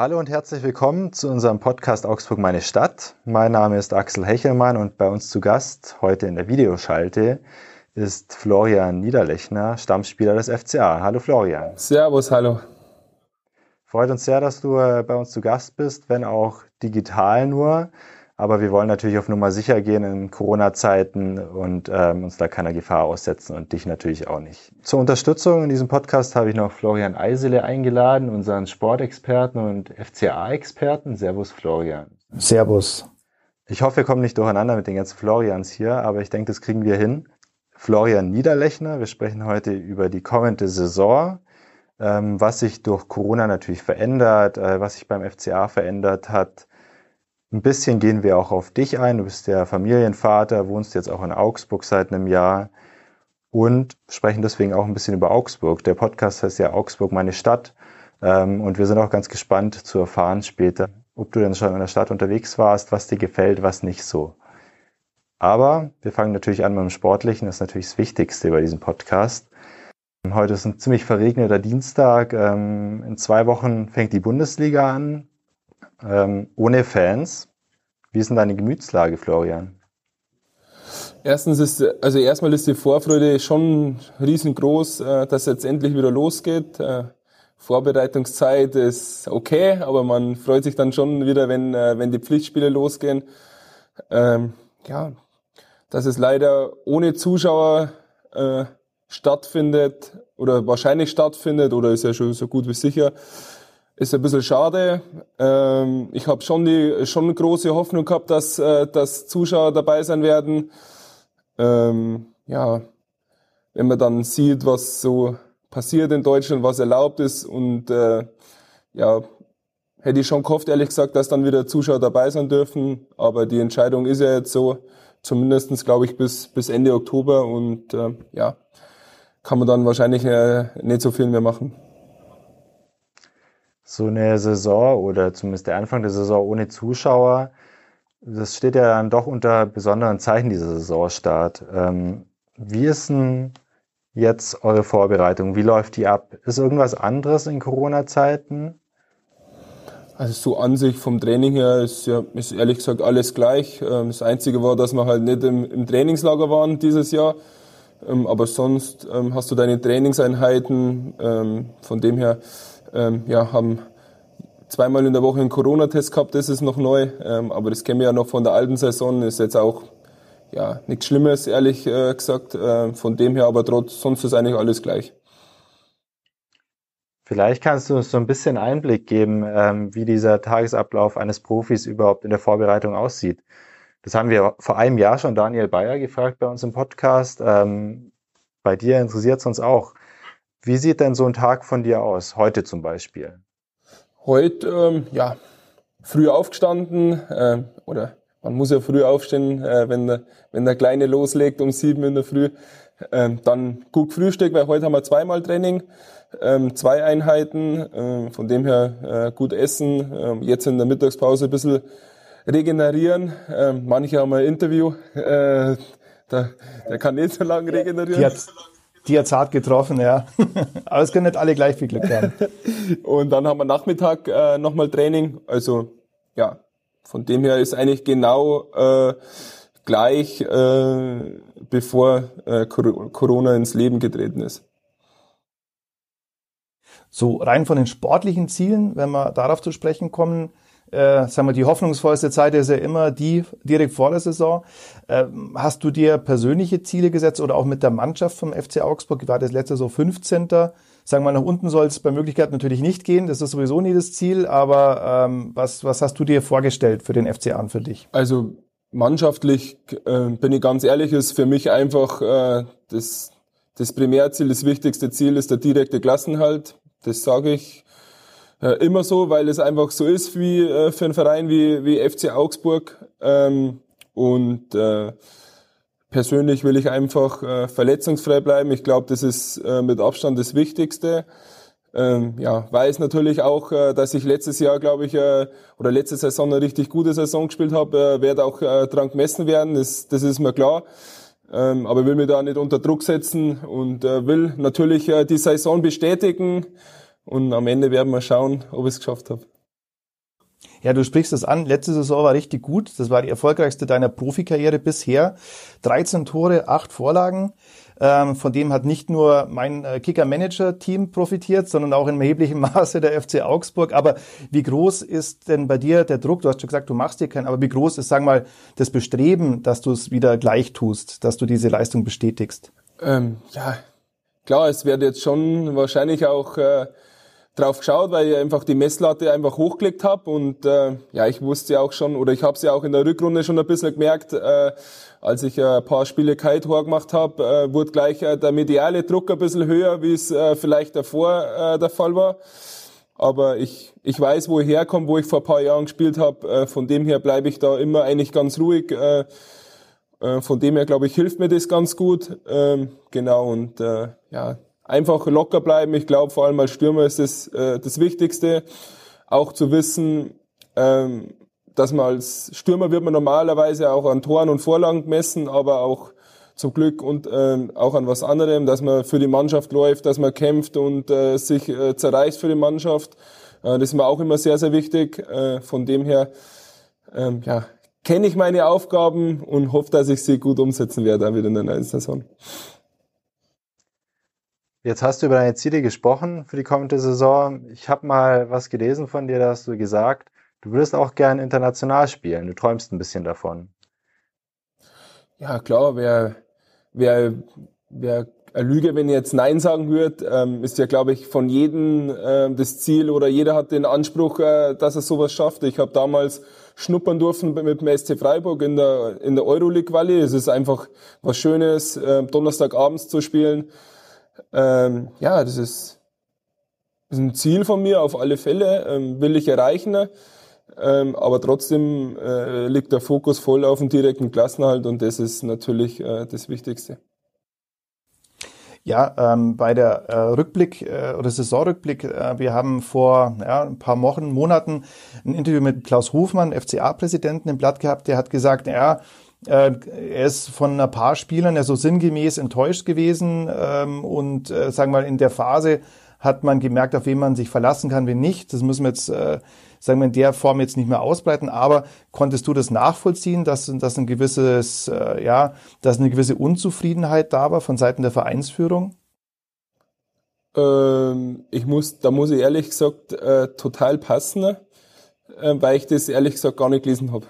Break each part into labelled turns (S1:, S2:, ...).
S1: Hallo und herzlich willkommen zu unserem Podcast Augsburg meine Stadt. Mein Name ist Axel Hechelmann und bei uns zu Gast heute in der Videoschalte ist Florian Niederlechner, Stammspieler des FCA. Hallo Florian.
S2: Servus, hallo.
S1: Freut uns sehr, dass du äh, bei uns zu Gast bist, wenn auch digital nur. Aber wir wollen natürlich auf Nummer sicher gehen in Corona-Zeiten und ähm, uns da keiner Gefahr aussetzen und dich natürlich auch nicht. Zur Unterstützung in diesem Podcast habe ich noch Florian Eisele eingeladen, unseren Sportexperten und FCA-Experten. Servus, Florian.
S3: Servus.
S1: Ich hoffe, wir kommen nicht durcheinander mit den ganzen Florians hier, aber ich denke, das kriegen wir hin. Florian Niederlechner, wir sprechen heute über die kommende Saison, ähm, was sich durch Corona natürlich verändert, äh, was sich beim FCA verändert hat, ein bisschen gehen wir auch auf dich ein. Du bist der Familienvater, wohnst jetzt auch in Augsburg seit einem Jahr und sprechen deswegen auch ein bisschen über Augsburg. Der Podcast heißt ja Augsburg meine Stadt. Ähm, und wir sind auch ganz gespannt zu erfahren später, ob du denn schon in der Stadt unterwegs warst, was dir gefällt, was nicht so. Aber wir fangen natürlich an mit dem Sportlichen. Das ist natürlich das Wichtigste bei diesem Podcast. Heute ist ein ziemlich verregneter Dienstag. Ähm, in zwei Wochen fängt die Bundesliga an ähm, ohne Fans. Wie ist denn deine Gemütslage, Florian?
S2: Erstens ist, also erstmal ist die Vorfreude schon riesengroß, äh, dass es jetzt endlich wieder losgeht. Äh, Vorbereitungszeit ist okay, aber man freut sich dann schon wieder, wenn, äh, wenn die Pflichtspiele losgehen. Ähm, ja, dass es leider ohne Zuschauer äh, stattfindet oder wahrscheinlich stattfindet oder ist ja schon so gut wie sicher, ist ein bisschen schade. Ähm, ich habe schon die schon große Hoffnung gehabt, dass, äh, dass Zuschauer dabei sein werden. Ähm, ja, wenn man dann sieht, was so passiert in Deutschland, was erlaubt ist und äh, ja, hätte ich schon gehofft, ehrlich gesagt, dass dann wieder Zuschauer dabei sein dürfen. Aber die Entscheidung ist ja jetzt so, zumindestens glaube ich bis, bis Ende Oktober und äh, ja, kann man dann wahrscheinlich äh, nicht so viel mehr machen
S1: so eine Saison oder zumindest der Anfang der Saison ohne Zuschauer, das steht ja dann doch unter besonderen Zeichen, dieser Saisonstart. Ähm, wie ist denn jetzt eure Vorbereitung? Wie läuft die ab? Ist irgendwas anderes in Corona-Zeiten?
S2: Also so an sich vom Training her ist ja ist ehrlich gesagt alles gleich. Ähm, das Einzige war, dass wir halt nicht im, im Trainingslager waren dieses Jahr. Ähm, aber sonst ähm, hast du deine Trainingseinheiten. Von dem her ähm, ja, haben zweimal in der Woche einen Corona-Test gehabt, das ist noch neu, ähm, aber das kennen wir ja noch von der alten Saison, ist jetzt auch ja, nichts Schlimmes, ehrlich äh, gesagt, äh, von dem her, aber trotz, sonst ist eigentlich alles gleich.
S1: Vielleicht kannst du uns so ein bisschen Einblick geben, ähm, wie dieser Tagesablauf eines Profis überhaupt in der Vorbereitung aussieht. Das haben wir vor einem Jahr schon Daniel Bayer gefragt bei uns im Podcast. Ähm, bei dir interessiert es uns auch. Wie sieht denn so ein Tag von dir aus, heute zum Beispiel?
S2: Heute, ähm, ja, früh aufgestanden äh, oder man muss ja früh aufstehen, äh, wenn, der, wenn der Kleine loslegt um sieben in der Früh. Ähm, dann gut Frühstück, weil heute haben wir zweimal Training, ähm, zwei Einheiten, äh, von dem her äh, gut essen, äh, jetzt in der Mittagspause ein bisschen regenerieren. Äh, manche haben ein Interview, äh, der, der kann nicht so lange regenerieren.
S3: Die hat, die hat zart getroffen, ja. Aber es können nicht alle gleich viel Glück haben.
S2: Und dann haben wir Nachmittag äh, nochmal Training. Also ja, von dem her ist eigentlich genau äh, gleich, äh, bevor äh, Corona ins Leben getreten ist.
S3: So rein von den sportlichen Zielen, wenn wir darauf zu sprechen kommen, äh, sagen wir, die hoffnungsvollste Zeit ist ja immer die direkt vor der Saison. Äh, hast du dir persönliche Ziele gesetzt oder auch mit der Mannschaft vom FC Augsburg? War das letzte so 15. Sagen wir, nach unten soll es bei Möglichkeit natürlich nicht gehen. Das ist sowieso nie das Ziel. Aber ähm, was, was hast du dir vorgestellt für den FC an für dich?
S2: Also mannschaftlich, äh, bin ich ganz ehrlich, ist für mich einfach äh, das, das Primärziel, das wichtigste Ziel ist der direkte Klassenhalt. Das sage ich äh, immer so, weil es einfach so ist wie äh, für einen Verein wie, wie FC Augsburg. Ähm, und äh, persönlich will ich einfach äh, verletzungsfrei bleiben. Ich glaube, das ist äh, mit Abstand das Wichtigste. Ähm, ja, weiß natürlich auch, äh, dass ich letztes Jahr, glaube ich, äh, oder letzte Saison eine richtig gute Saison gespielt habe, äh, werde auch äh, dran gemessen werden, das, das ist mir klar. Ähm, aber will mich da nicht unter Druck setzen und äh, will natürlich äh, die Saison bestätigen und am Ende werden wir schauen, ob ich es geschafft habe.
S3: Ja, du sprichst es an. Letzte Saison war richtig gut. Das war die erfolgreichste deiner Profikarriere bisher. 13 Tore, 8 Vorlagen. Ähm, von dem hat nicht nur mein äh, Kicker-Manager-Team profitiert, sondern auch in erheblichem Maße der FC Augsburg. Aber wie groß ist denn bei dir der Druck? Du hast schon gesagt, du machst dir keinen, aber wie groß ist, sagen wir mal, das Bestreben, dass du es wieder gleich tust, dass du diese Leistung bestätigst?
S2: Ähm, ja, klar, es wird jetzt schon wahrscheinlich auch äh, drauf geschaut, weil ich einfach die Messlatte einfach hochgelegt habe und äh, ja, ich wusste ja auch schon, oder ich habe es ja auch in der Rückrunde schon ein bisschen gemerkt, äh, als ich ein paar Spiele kein Tor gemacht habe, äh, wurde gleich äh, der mediale Druck ein bisschen höher, wie es äh, vielleicht davor äh, der Fall war. Aber ich, ich weiß, wo ich herkomme, wo ich vor ein paar Jahren gespielt habe. Äh, von dem her bleibe ich da immer eigentlich ganz ruhig. Äh, äh, von dem her, glaube ich, hilft mir das ganz gut. Ähm, genau, und äh, ja, einfach locker bleiben. Ich glaube, vor allem als Stürmer ist das äh, das Wichtigste. Auch zu wissen, ähm, dass man als Stürmer wird man normalerweise auch an Toren und Vorlagen gemessen, aber auch zum Glück und ähm, auch an was anderem, dass man für die Mannschaft läuft, dass man kämpft und äh, sich äh, zerreißt für die Mannschaft. Äh, das ist mir auch immer sehr, sehr wichtig. Äh, von dem her, ähm, ja, kenne ich meine Aufgaben und hoffe, dass ich sie gut umsetzen werde, auch wieder in der neuen Saison.
S1: Jetzt hast du über deine Ziele gesprochen für die kommende Saison. Ich habe mal was gelesen von dir, da hast du gesagt, Du würdest auch gern international spielen. Du träumst ein bisschen davon.
S2: Ja, klar, wer, wer, wer eine Lüge, wenn ich jetzt Nein sagen würde, ähm, ist ja, glaube ich, von jedem äh, das Ziel oder jeder hat den Anspruch, äh, dass er sowas schafft. Ich habe damals schnuppern dürfen mit dem SC Freiburg in der, in der Euroleague-Quali. Es ist einfach was Schönes, äh, Donnerstagabends zu spielen. Ähm, ja, das ist, das ist ein Ziel von mir auf alle Fälle, ähm, will ich erreichen. Ähm, aber trotzdem äh, liegt der Fokus voll auf dem direkten Klassenhalt und das ist natürlich äh, das Wichtigste.
S3: Ja, ähm, bei der äh, Rückblick äh, oder Saisonrückblick, äh, wir haben vor ja, ein paar Wochen, Monaten ein Interview mit Klaus Hofmann, FCA-Präsidenten, im Blatt gehabt, der hat gesagt, ja, er ist von ein paar Spielern ja so sinngemäß enttäuscht gewesen ähm, und äh, sagen wir mal in der Phase hat man gemerkt, auf wen man sich verlassen kann, wen nicht. Das müssen wir jetzt äh, sagen wir, in der Form jetzt nicht mehr ausbreiten, aber konntest du das nachvollziehen, dass, dass ein gewisses, äh, ja, dass eine gewisse Unzufriedenheit da war von Seiten der Vereinsführung?
S2: Ähm, ich muss, da muss ich ehrlich gesagt äh, total passen, äh, weil ich das ehrlich gesagt gar nicht gelesen habe.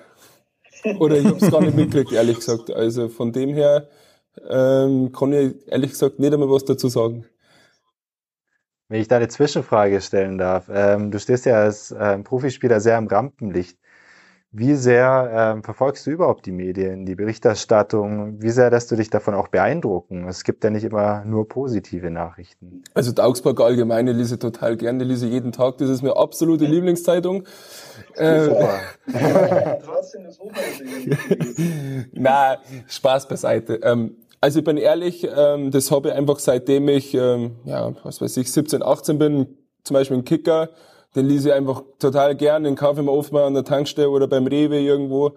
S2: Oder ich habe es gar nicht mitgekriegt, ehrlich gesagt. Also von dem her ähm, kann ich ehrlich gesagt nicht einmal was dazu sagen.
S1: Wenn ich da eine Zwischenfrage stellen darf. Ähm, du stehst ja als ähm, Profispieler sehr im Rampenlicht. Wie sehr ähm, verfolgst du überhaupt die Medien, die Berichterstattung? Wie sehr lässt du dich davon auch beeindrucken? Es gibt ja nicht immer nur positive Nachrichten.
S2: Also die Augsburger Allgemeine lese total gerne, lese jeden Tag. Das ist mir absolute Lieblingszeitung. Äh, Na, Spaß beiseite. Ähm, also ich bin ehrlich, ähm, das habe ich einfach seitdem ich, ähm, ja, was weiß ich, 17, 18 bin, zum Beispiel einen Kicker, den lese ich einfach total gern, den kaufe ich mir oft mal an der Tankstelle oder beim Rewe irgendwo.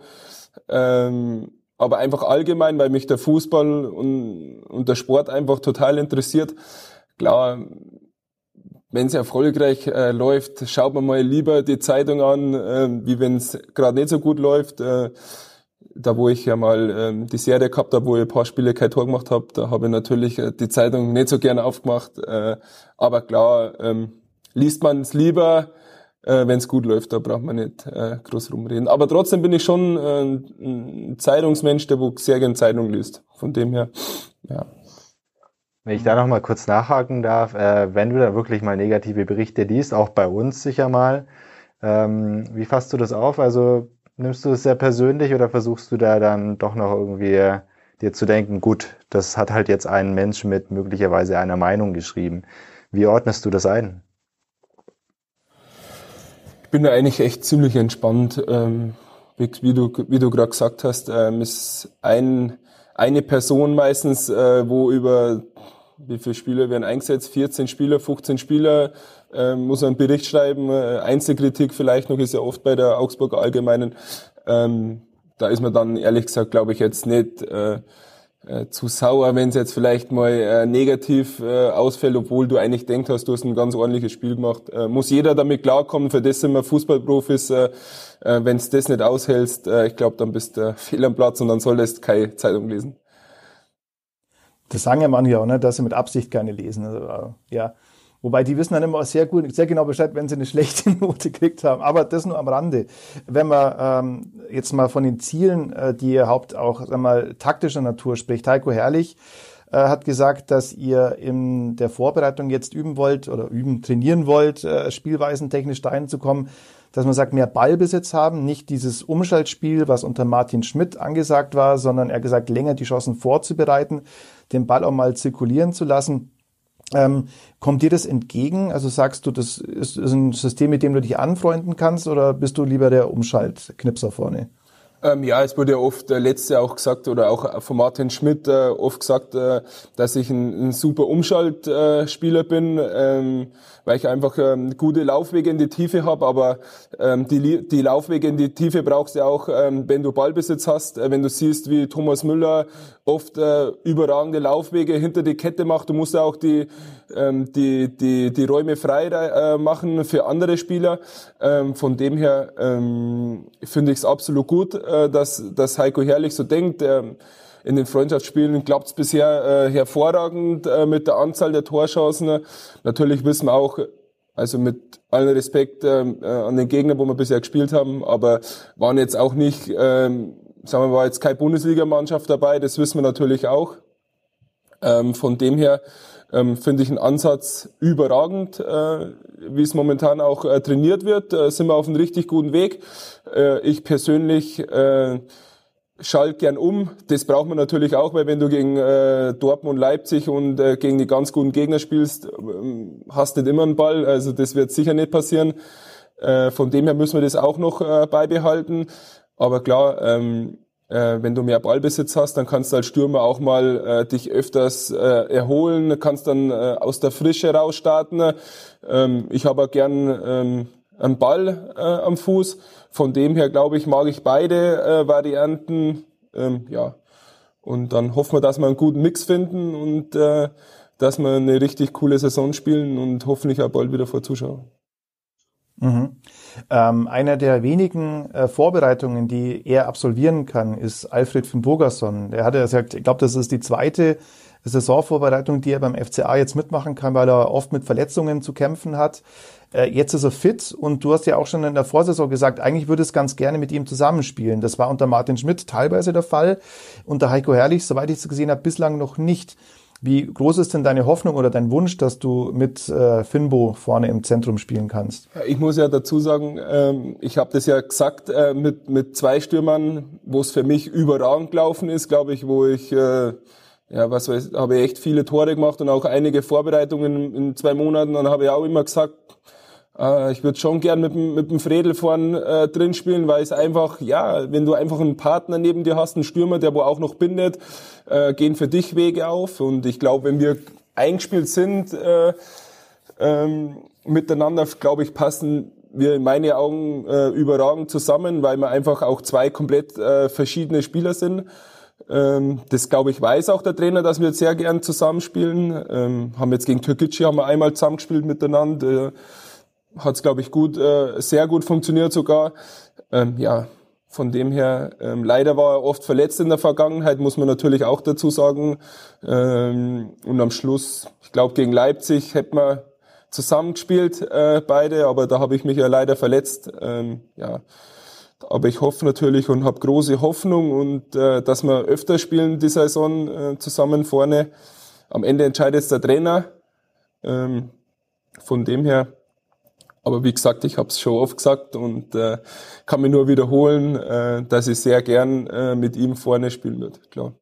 S2: Ähm, aber einfach allgemein, weil mich der Fußball und, und der Sport einfach total interessiert. Klar, wenn es erfolgreich äh, läuft, schaut man mal lieber die Zeitung an, äh, wie wenn es gerade nicht so gut läuft. Äh, da wo ich ja mal ähm, die Serie gehabt habe, wo ich ein paar Spiele kein Tor gemacht habe, da habe ich natürlich äh, die Zeitung nicht so gerne aufgemacht. Äh, aber klar, ähm, liest man es lieber, äh, wenn es gut läuft, da braucht man nicht äh, groß rumreden. Aber trotzdem bin ich schon äh, ein Zeitungsmensch, der sehr gerne Zeitung liest. Von dem her, ja.
S1: Wenn ich da noch mal kurz nachhaken darf, äh, wenn du da wirklich mal negative Berichte liest, auch bei uns sicher mal, ähm, wie fasst du das auf? Also nimmst du es sehr persönlich oder versuchst du da dann doch noch irgendwie dir zu denken, gut, das hat halt jetzt ein Mensch mit möglicherweise einer Meinung geschrieben. Wie ordnest du das ein?
S2: Ich bin da eigentlich echt ziemlich entspannt. Ähm, wie, du, wie du gerade gesagt hast, ähm, ist ein, eine Person meistens, äh, wo über wie viele Spieler werden eingesetzt? 14 Spieler, 15 Spieler, äh, muss einen Bericht schreiben, äh, Einzelkritik vielleicht noch, ist ja oft bei der Augsburger Allgemeinen. Ähm, da ist man dann ehrlich gesagt, glaube ich, jetzt nicht, äh, äh, zu sauer, wenn es jetzt vielleicht mal äh, negativ äh, ausfällt, obwohl du eigentlich denkst, hast, du hast ein ganz ordentliches Spiel gemacht. Äh, muss jeder damit klarkommen, für das sind wir Fußballprofis. Äh, äh, wenn das nicht aushältst, äh, ich glaube, dann bist du fehl am Platz und dann solltest keine Zeitung lesen.
S3: Das sagen ja manche auch, ne, dass sie mit Absicht keine lesen. Also, äh, ja. Wobei die wissen dann immer sehr gut, sehr genau Bescheid, wenn sie eine schlechte Note gekriegt haben. Aber das nur am Rande. Wenn man ähm, jetzt mal von den Zielen, äh, die ihr Haupt auch sag mal, taktischer Natur spricht, Heiko Herrlich äh, hat gesagt, dass ihr in der Vorbereitung jetzt üben wollt oder üben, trainieren wollt, äh, spielweisen technisch dahin zu kommen, dass man sagt, mehr Ballbesitz haben, nicht dieses Umschaltspiel, was unter Martin Schmidt angesagt war, sondern er gesagt, länger die Chancen vorzubereiten, den Ball auch mal zirkulieren zu lassen. Ähm, kommt dir das entgegen? Also sagst du, das ist, ist ein System, mit dem du dich anfreunden kannst, oder bist du lieber der Umschaltknipser vorne?
S2: Ähm, ja, es wurde ja oft äh, letzte auch gesagt oder auch von Martin Schmidt äh, oft gesagt, äh, dass ich ein, ein super Umschaltspieler äh, bin, ähm, weil ich einfach ähm, gute Laufwege in die Tiefe habe. Aber ähm, die, die Laufwege in die Tiefe brauchst du auch, ähm, wenn du Ballbesitz hast. Äh, wenn du siehst, wie Thomas Müller oft äh, überragende Laufwege hinter die Kette macht, du musst ja auch die ähm, die die die Räume frei äh, machen für andere Spieler. Ähm, von dem her ähm, finde ich es absolut gut äh, dass, dass Heiko Herrlich so denkt. Ähm, in den Freundschaftsspielen klappt es bisher äh, hervorragend äh, mit der Anzahl der Torchancen. Natürlich wissen wir auch, also mit allen Respekt ähm, äh, an den Gegner, wo wir bisher gespielt haben, aber waren jetzt auch nicht, ähm, sagen wir mal, jetzt keine Bundesligamannschaft dabei, das wissen wir natürlich auch. Ähm, von dem her ähm, finde ich einen Ansatz überragend, äh, wie es momentan auch äh, trainiert wird. Äh, sind wir auf einem richtig guten Weg. Äh, ich persönlich äh, schalt gern um. Das braucht man natürlich auch, weil wenn du gegen äh, Dortmund, Leipzig und äh, gegen die ganz guten Gegner spielst, äh, hast nicht immer einen Ball. Also das wird sicher nicht passieren. Äh, von dem her müssen wir das auch noch äh, beibehalten. Aber klar, ähm, äh, wenn du mehr Ballbesitz hast, dann kannst du als Stürmer auch mal äh, dich öfters äh, erholen, kannst dann äh, aus der Frische rausstarten. Ähm, ich habe auch gern ähm, einen Ball äh, am Fuß. Von dem her, glaube ich, mag ich beide äh, Varianten. Ähm, ja. Und dann hoffen wir, dass wir einen guten Mix finden und äh, dass wir eine richtig coole Saison spielen und hoffentlich auch bald wieder vor Zuschauern.
S3: Mhm. Ähm, einer der wenigen äh, Vorbereitungen, die er absolvieren kann, ist Alfred von Burgerson. Er hatte gesagt, ich glaube, das ist die zweite Saisonvorbereitung, die er beim FCA jetzt mitmachen kann, weil er oft mit Verletzungen zu kämpfen hat. Äh, jetzt ist er fit und du hast ja auch schon in der Vorsaison gesagt, eigentlich würde es ganz gerne mit ihm zusammenspielen. Das war unter Martin Schmidt teilweise der Fall, unter Heiko Herrlich, soweit ich es gesehen habe, bislang noch nicht. Wie groß ist denn deine Hoffnung oder dein Wunsch, dass du mit äh, Finbo vorne im Zentrum spielen kannst?
S2: Ich muss ja dazu sagen, ähm, ich habe das ja gesagt äh, mit, mit zwei Stürmern, wo es für mich überragend gelaufen ist, glaube ich, wo ich äh, ja, was weiß, habe ich echt viele Tore gemacht und auch einige Vorbereitungen in zwei Monaten. Dann habe ich auch immer gesagt, äh, ich würde schon gern mit, mit dem Fredel vorn äh, drin spielen, weil es einfach, ja, wenn du einfach einen Partner neben dir hast, einen Stürmer, der wo auch noch bindet, äh, gehen für dich Wege auf. Und ich glaube, wenn wir eingespielt sind äh, ähm, miteinander, glaube ich, passen wir in meinen Augen äh, überragend zusammen, weil wir einfach auch zwei komplett äh, verschiedene Spieler sind. Ähm, das glaube ich weiß auch der Trainer, dass wir sehr gern zusammenspielen. Ähm, haben jetzt gegen Türkgücü haben wir einmal zusammengespielt miteinander. Äh, hat es, glaube ich, gut, äh, sehr gut funktioniert sogar. Ähm, ja, von dem her, ähm, leider war er oft verletzt in der Vergangenheit, muss man natürlich auch dazu sagen. Ähm, und am Schluss, ich glaube, gegen Leipzig hätten wir zusammengespielt, äh, beide, aber da habe ich mich ja leider verletzt. Ähm, ja. Aber ich hoffe natürlich und habe große Hoffnung und äh, dass wir öfter spielen die Saison äh, zusammen vorne. Am Ende entscheidet der Trainer. Ähm, von dem her aber wie gesagt, ich habe es schon oft gesagt und äh, kann mir nur wiederholen, äh, dass ich sehr gern äh, mit ihm vorne spielen würde, klar.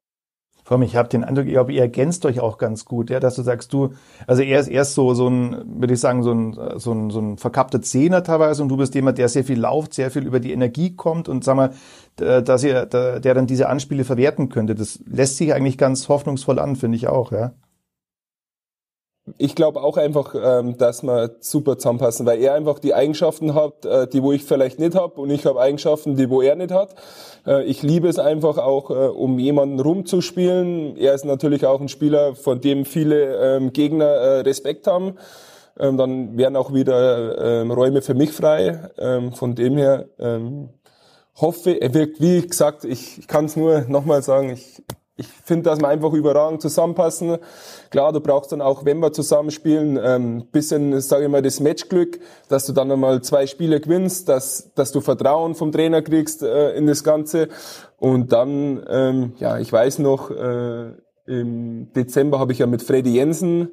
S3: Allem, ich habe den Eindruck, ich glaube, ihr ergänzt euch auch ganz gut, ja, dass du sagst, du, also er ist erst so, so ein, würde ich sagen, so ein, so ein, so ein verkappter Zehner teilweise und du bist jemand, der sehr viel lauft, sehr viel über die Energie kommt und sag mal, dass ihr, der dann diese Anspiele verwerten könnte. Das lässt sich eigentlich ganz hoffnungsvoll an, finde ich auch, ja.
S2: Ich glaube auch einfach, ähm, dass wir super zusammenpassen, weil er einfach die Eigenschaften hat, äh, die wo ich vielleicht nicht habe und ich habe Eigenschaften, die wo er nicht hat. Äh, ich liebe es einfach auch, äh, um jemanden rumzuspielen. Er ist natürlich auch ein Spieler, von dem viele ähm, Gegner äh, Respekt haben. Ähm, dann wären auch wieder ähm, Räume für mich frei. Ähm, von dem her ähm, hoffe, er wirkt, wie gesagt, ich, ich kann es nur nochmal sagen, ich ich finde, dass wir einfach überragend zusammenpassen. Klar, du brauchst dann auch, wenn wir zusammenspielen, ähm, bisschen, sage ich mal, das Matchglück, dass du dann einmal zwei Spiele gewinnst, dass, dass du Vertrauen vom Trainer kriegst äh, in das Ganze. Und dann, ähm, ja, ich weiß noch, äh, im Dezember habe ich ja mit Freddy Jensen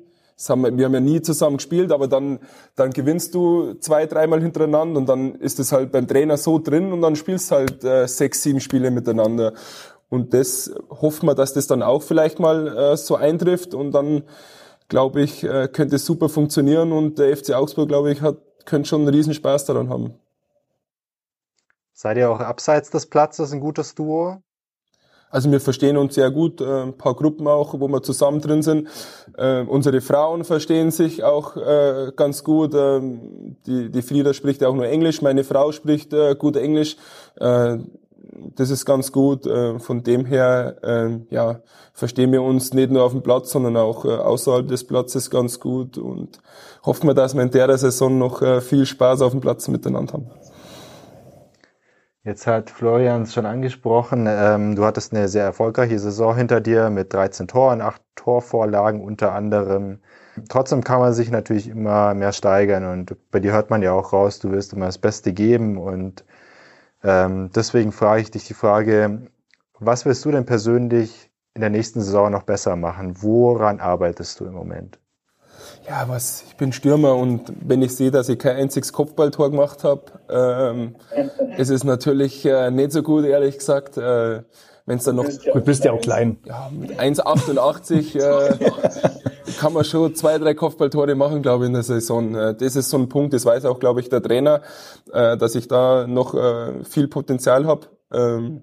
S2: haben wir, wir, haben ja nie zusammen gespielt, aber dann, dann gewinnst du zwei, dreimal hintereinander und dann ist es halt beim Trainer so drin und dann spielst halt äh, sechs, sieben Spiele miteinander. Und das hoffen wir, dass das dann auch vielleicht mal äh, so eintrifft und dann glaube ich, äh, könnte es super funktionieren und der FC Augsburg, glaube ich, hat, könnte schon einen Riesenspaß daran haben.
S1: Seid ihr auch abseits des Platzes ein gutes Duo?
S2: Also wir verstehen uns sehr gut, äh, ein paar Gruppen auch, wo wir zusammen drin sind. Äh, unsere Frauen verstehen sich auch äh, ganz gut. Ähm, die, die Frieda spricht ja auch nur Englisch, meine Frau spricht äh, gut Englisch. Äh, das ist ganz gut. Äh, von dem her äh, ja, verstehen wir uns nicht nur auf dem Platz, sondern auch äh, außerhalb des Platzes ganz gut und hoffen wir, dass wir in der Saison noch viel Spaß auf dem Platz miteinander haben.
S1: Jetzt hat Florian es schon angesprochen. Ähm, du hattest eine sehr erfolgreiche Saison hinter dir mit 13 Toren, 8 Torvorlagen unter anderem. Trotzdem kann man sich natürlich immer mehr steigern und bei dir hört man ja auch raus, du wirst immer das Beste geben und ähm, deswegen frage ich dich die Frage, was willst du denn persönlich in der nächsten Saison noch besser machen? Woran arbeitest du im Moment?
S2: Ja, was, ich bin Stürmer und wenn ich sehe, dass ich kein einziges Kopfballtor gemacht habe, ähm, ist es natürlich äh, nicht so gut, ehrlich gesagt. Äh, wenn es dann noch.
S3: Du bist ja auch klein.
S2: Ja, mit 1,88 äh, kann man schon zwei, drei Kopfballtore machen, glaube ich, in der Saison. Äh, das ist so ein Punkt, das weiß auch, glaube ich, der Trainer, äh, dass ich da noch äh, viel Potenzial habe. Ähm,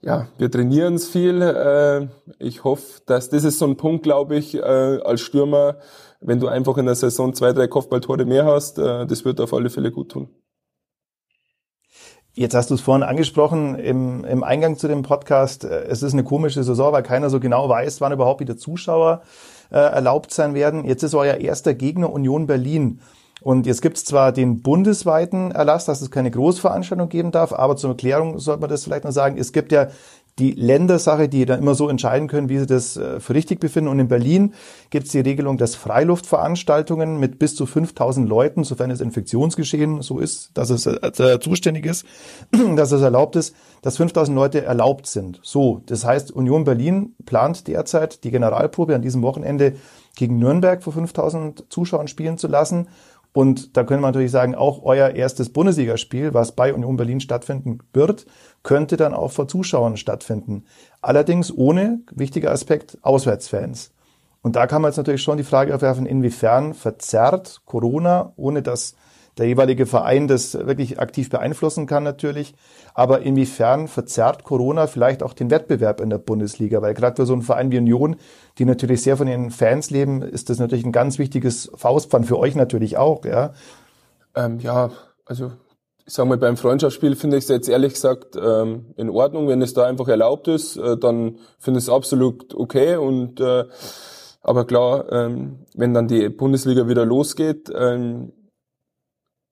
S2: ja, wir trainieren es viel. Ich hoffe, dass das ist so ein Punkt, glaube ich, als Stürmer, wenn du einfach in der Saison zwei, drei Kopfballtore mehr hast, das wird auf alle Fälle gut tun.
S3: Jetzt hast du es vorhin angesprochen im, im Eingang zu dem Podcast. Es ist eine komische Saison, weil keiner so genau weiß, wann überhaupt wieder Zuschauer äh, erlaubt sein werden. Jetzt ist euer erster Gegner Union Berlin. Und jetzt gibt es zwar den bundesweiten Erlass, dass es keine Großveranstaltung geben darf, aber zur Erklärung sollte man das vielleicht noch sagen. Es gibt ja die Ländersache, die dann immer so entscheiden können, wie sie das äh, für richtig befinden. Und in Berlin gibt es die Regelung, dass Freiluftveranstaltungen mit bis zu 5000 Leuten, sofern es Infektionsgeschehen so ist, dass es äh, zuständig ist, dass es erlaubt ist, dass 5000 Leute erlaubt sind. So, das heißt, Union Berlin plant derzeit die Generalprobe an diesem Wochenende gegen Nürnberg vor 5000 Zuschauern spielen zu lassen. Und da können wir natürlich sagen, auch euer erstes Bundesligaspiel, was bei Union Berlin stattfinden wird, könnte dann auch vor Zuschauern stattfinden. Allerdings ohne, wichtiger Aspekt, Auswärtsfans. Und da kann man jetzt natürlich schon die Frage aufwerfen, inwiefern verzerrt Corona, ohne dass der jeweilige Verein das wirklich aktiv beeinflussen kann natürlich. Aber inwiefern verzerrt Corona vielleicht auch den Wettbewerb in der Bundesliga? Weil gerade für so einen Verein wie Union, die natürlich sehr von ihren Fans leben, ist das natürlich ein ganz wichtiges Faustpfand für euch natürlich auch. Ja,
S2: ähm, ja also ich sag mal, beim Freundschaftsspiel finde ich es jetzt ehrlich gesagt ähm, in Ordnung. Wenn es da einfach erlaubt ist, äh, dann finde ich es absolut okay. Und äh, aber klar, ähm, wenn dann die Bundesliga wieder losgeht, ähm,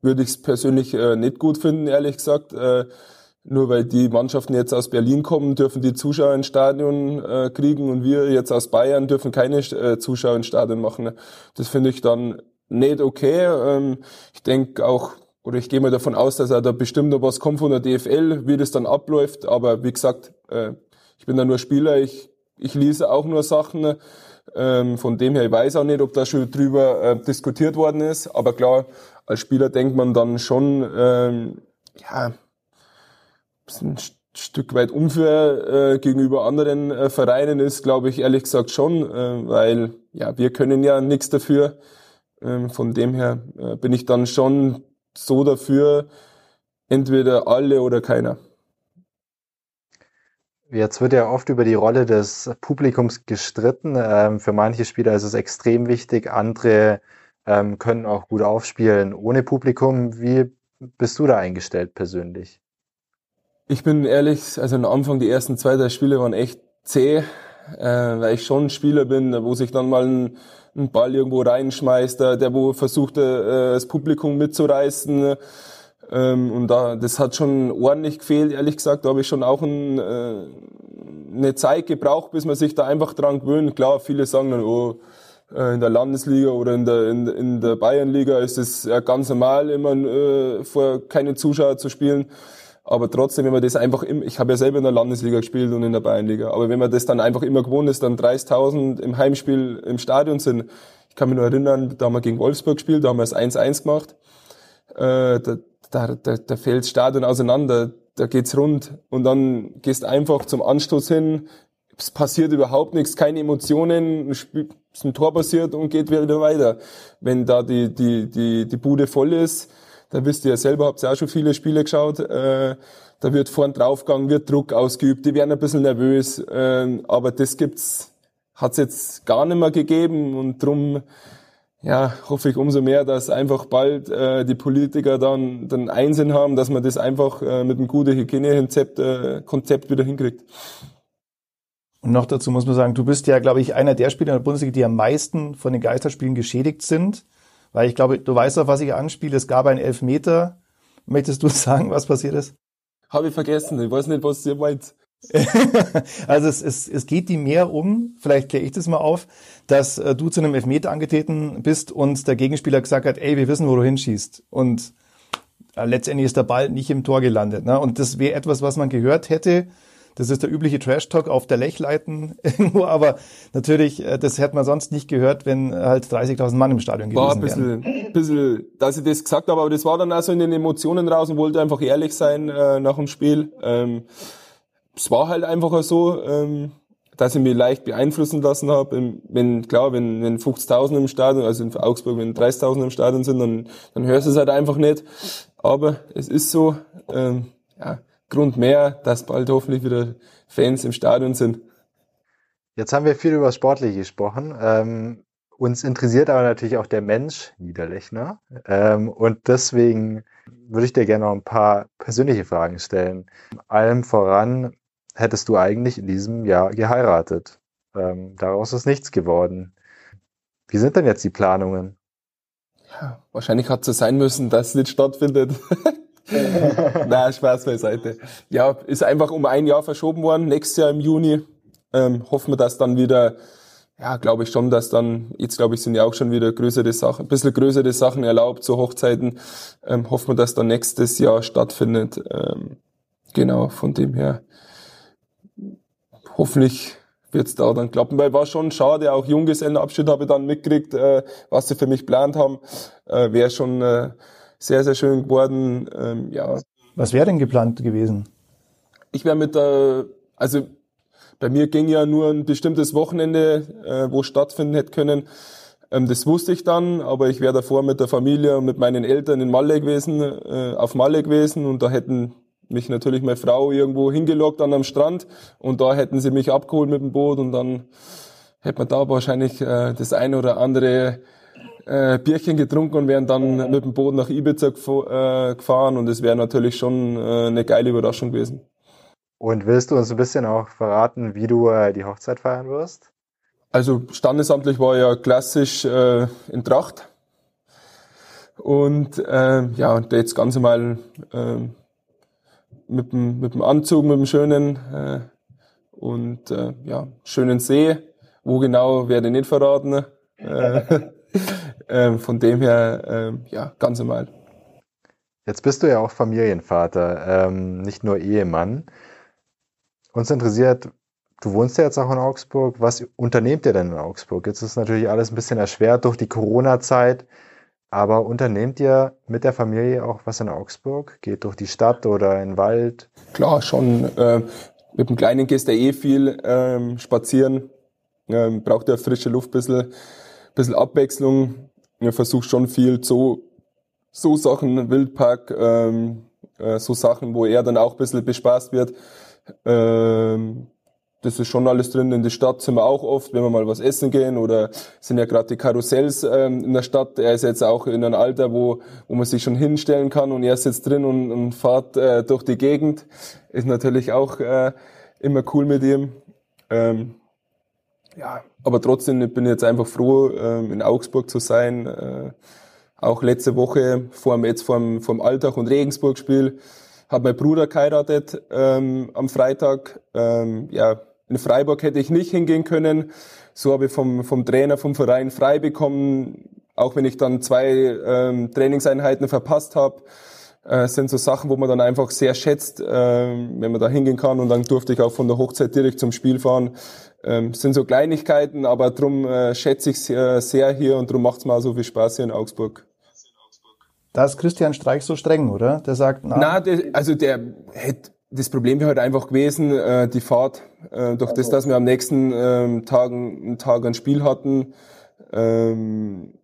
S2: würde ich es persönlich äh, nicht gut finden, ehrlich gesagt. Äh, nur weil die Mannschaften jetzt aus Berlin kommen, dürfen die Zuschauer ins Stadion äh, kriegen und wir jetzt aus Bayern dürfen keine äh, Zuschauer ins Stadion machen. Das finde ich dann nicht okay. Ähm, ich denke auch, oder ich gehe mal davon aus, dass er da bestimmt noch was kommt von der DFL, wie das dann abläuft. Aber wie gesagt, äh, ich bin da nur Spieler, ich, ich lese auch nur Sachen. Ähm, von dem her, ich weiß auch nicht, ob da schon drüber äh, diskutiert worden ist. Aber klar, als Spieler denkt man dann schon, ähm, ja, ein Stück weit unfair äh, gegenüber anderen äh, Vereinen ist, glaube ich, ehrlich gesagt schon, äh, weil ja, wir können ja nichts dafür. Ähm, von dem her äh, bin ich dann schon so dafür, entweder alle oder keiner.
S1: Jetzt wird ja oft über die Rolle des Publikums gestritten. Ähm, für manche Spieler ist es extrem wichtig, andere ähm, können auch gut aufspielen ohne Publikum. Wie bist du da eingestellt persönlich?
S2: Ich bin ehrlich, also am Anfang die ersten zwei, drei Spiele waren echt zäh, äh, weil ich schon ein Spieler bin, wo sich dann mal ein, ein Ball irgendwo reinschmeißt, der, der wo versucht, äh, das Publikum mitzureißen. Ähm, und da, das hat schon ordentlich gefehlt, ehrlich gesagt. Da habe ich schon auch ein, äh, eine Zeit gebraucht, bis man sich da einfach dran gewöhnt. Klar, viele sagen dann, oh, äh, in der Landesliga oder in der, in, in der Bayernliga ist es ja ganz normal, immer äh, vor keine Zuschauer zu spielen. Aber trotzdem, wenn man das einfach, im, ich habe ja selber in der Landesliga gespielt und in der Bayernliga, aber wenn man das dann einfach immer gewohnt ist, dann 30.000 im Heimspiel im Stadion sind. Ich kann mich nur erinnern, da haben wir gegen Wolfsburg gespielt, da haben wir es 1-1 gemacht. Äh, da, da, da fällt Stadion auseinander, da geht's rund und dann gehst einfach zum Anstoß hin, es passiert überhaupt nichts, keine Emotionen, ein Tor passiert und geht wieder weiter. Wenn da die, die, die, die Bude voll ist, da wisst ihr ja selber, habt ihr auch schon viele Spiele geschaut, äh, da wird vorn draufgegangen, wird Druck ausgeübt, die werden ein bisschen nervös, äh, aber das gibt's, hat's jetzt gar nicht mehr gegeben und drum ja, hoffe ich umso mehr, dass einfach bald äh, die Politiker dann den Einsinn haben, dass man das einfach äh, mit einem guten Hygienekonzept äh, Konzept wieder hinkriegt.
S3: Und noch dazu muss man sagen, du bist ja, glaube ich, einer der Spieler in der Bundesliga, die am meisten von den Geisterspielen geschädigt sind. Weil ich glaube, du weißt auch, was ich anspiele. Es gab einen Elfmeter. Möchtest du sagen, was passiert ist?
S2: Habe ich vergessen. Ich weiß nicht, was ihr meint.
S3: also es, es, es geht die mehr um, vielleicht kläre ich das mal auf, dass äh, du zu einem Elfmeter angetreten bist und der Gegenspieler gesagt hat, ey, wir wissen, wo du hinschießt. Und äh, letztendlich ist der Ball nicht im Tor gelandet. Ne? Und das wäre etwas, was man gehört hätte. Das ist der übliche Trash-Talk auf der Lechleiten irgendwo, aber natürlich, äh, das hätte man sonst nicht gehört, wenn halt 30.000 Mann im Stadion gewesen
S2: war ein bisschen, wären. bisschen, dass ich das gesagt habe, aber das war dann auch so in den Emotionen raus und wollte einfach ehrlich sein äh, nach dem Spiel. Ähm, es war halt einfach so, ähm, dass ich mich leicht beeinflussen lassen habe. Wenn, klar, wenn, wenn 50.000 im Stadion, also in Augsburg, wenn 30.000 im Stadion sind, dann, dann hörst du es halt einfach nicht. Aber es ist so, ähm, ja, Grund mehr, dass bald hoffentlich wieder Fans im Stadion sind.
S1: Jetzt haben wir viel über Sportliche gesprochen. Ähm, uns interessiert aber natürlich auch der Mensch Niederlechner. Ähm, und deswegen würde ich dir gerne noch ein paar persönliche Fragen stellen. Allem voran, hättest du eigentlich in diesem Jahr geheiratet. Ähm, daraus ist nichts geworden. Wie sind denn jetzt die Planungen?
S2: Ja, wahrscheinlich hat es so sein müssen, dass es nicht stattfindet. Na, Spaß beiseite. Ja, ist einfach um ein Jahr verschoben worden, nächstes Jahr im Juni. Ähm, hoffen wir, dass dann wieder, ja, glaube ich schon, dass dann, jetzt glaube ich, sind ja auch schon wieder größere Sachen, ein bisschen größere Sachen erlaubt zu Hochzeiten. Ähm, hoffen wir, dass dann nächstes Jahr stattfindet. Ähm, genau, von dem her hoffentlich wird's da dann klappen, weil war schon schade, auch Junggesellenabschied habe ich dann mitgekriegt, äh, was sie für mich geplant haben, äh, wäre schon äh, sehr, sehr schön geworden, ähm, ja.
S3: Was wäre denn geplant gewesen?
S2: Ich wäre mit der, also bei mir ging ja nur ein bestimmtes Wochenende, äh, wo stattfinden hätte können. Ähm, das wusste ich dann, aber ich wäre davor mit der Familie und mit meinen Eltern in Malle gewesen, äh, auf Malle gewesen und da hätten mich natürlich meine Frau irgendwo hingelockt an am Strand und da hätten sie mich abgeholt mit dem Boot und dann hätte man da wahrscheinlich äh, das eine oder andere äh, Bierchen getrunken und wären dann mit dem Boot nach Ibiza äh, gefahren und es wäre natürlich schon äh, eine geile Überraschung gewesen.
S1: Und willst du uns ein bisschen auch verraten, wie du äh, die Hochzeit feiern wirst?
S2: Also standesamtlich war ja klassisch äh, in Tracht. Und äh, ja, und jetzt ganz normal äh, mit dem, mit dem Anzug, mit dem schönen äh, und äh, ja, schönen See. Wo genau werde ich nicht verraten. Äh, äh, von dem her, äh, ja, ganz normal.
S1: Jetzt bist du ja auch Familienvater, ähm, nicht nur Ehemann. Uns interessiert, du wohnst ja jetzt auch in Augsburg. Was unternehmt ihr denn in Augsburg? Jetzt ist natürlich alles ein bisschen erschwert durch die Corona-Zeit. Aber unternehmt ihr mit der Familie auch was in Augsburg? Geht durch die Stadt oder in den Wald?
S2: Klar, schon. Äh, mit dem Kleinen gehst du eh viel ähm, spazieren. Ähm, braucht ja frische Luft, bisschen, bisschen Abwechslung. Ich versuche schon viel so, so Sachen, Wildpark, ähm, äh, so Sachen, wo er dann auch ein bisschen bespaßt wird. Ähm, das ist schon alles drin. In der Stadt sind wir auch oft, wenn wir mal was essen gehen oder sind ja gerade die Karussells ähm, in der Stadt. Er ist jetzt auch in einem Alter, wo, wo man sich schon hinstellen kann und er sitzt drin und, und fährt äh, durch die Gegend. Ist natürlich auch äh, immer cool mit ihm. Ähm, ja, aber trotzdem ich bin jetzt einfach froh, ähm, in Augsburg zu sein. Äh, auch letzte Woche vor dem, jetzt vor dem, vor dem Alltag und Regensburg-Spiel hat mein Bruder geheiratet ähm, am Freitag. Ähm, ja, in Freiburg hätte ich nicht hingehen können. So habe ich vom, vom Trainer, vom Verein frei bekommen, auch wenn ich dann zwei ähm, Trainingseinheiten verpasst habe. Äh, sind so Sachen, wo man dann einfach sehr schätzt, äh, wenn man da hingehen kann. Und dann durfte ich auch von der Hochzeit direkt zum Spiel fahren. Ähm, sind so Kleinigkeiten, aber drum äh, schätze ich sehr, sehr hier und drum macht es mir auch so viel Spaß hier in Augsburg.
S3: Da ist Christian Streich so streng, oder? Der sagt,
S2: na, na der, also der hätte das Problem wäre halt einfach gewesen, äh, die Fahrt, äh, durch das, dass wir am nächsten ähm, Tag, einen Tag ein Spiel hatten, ähm,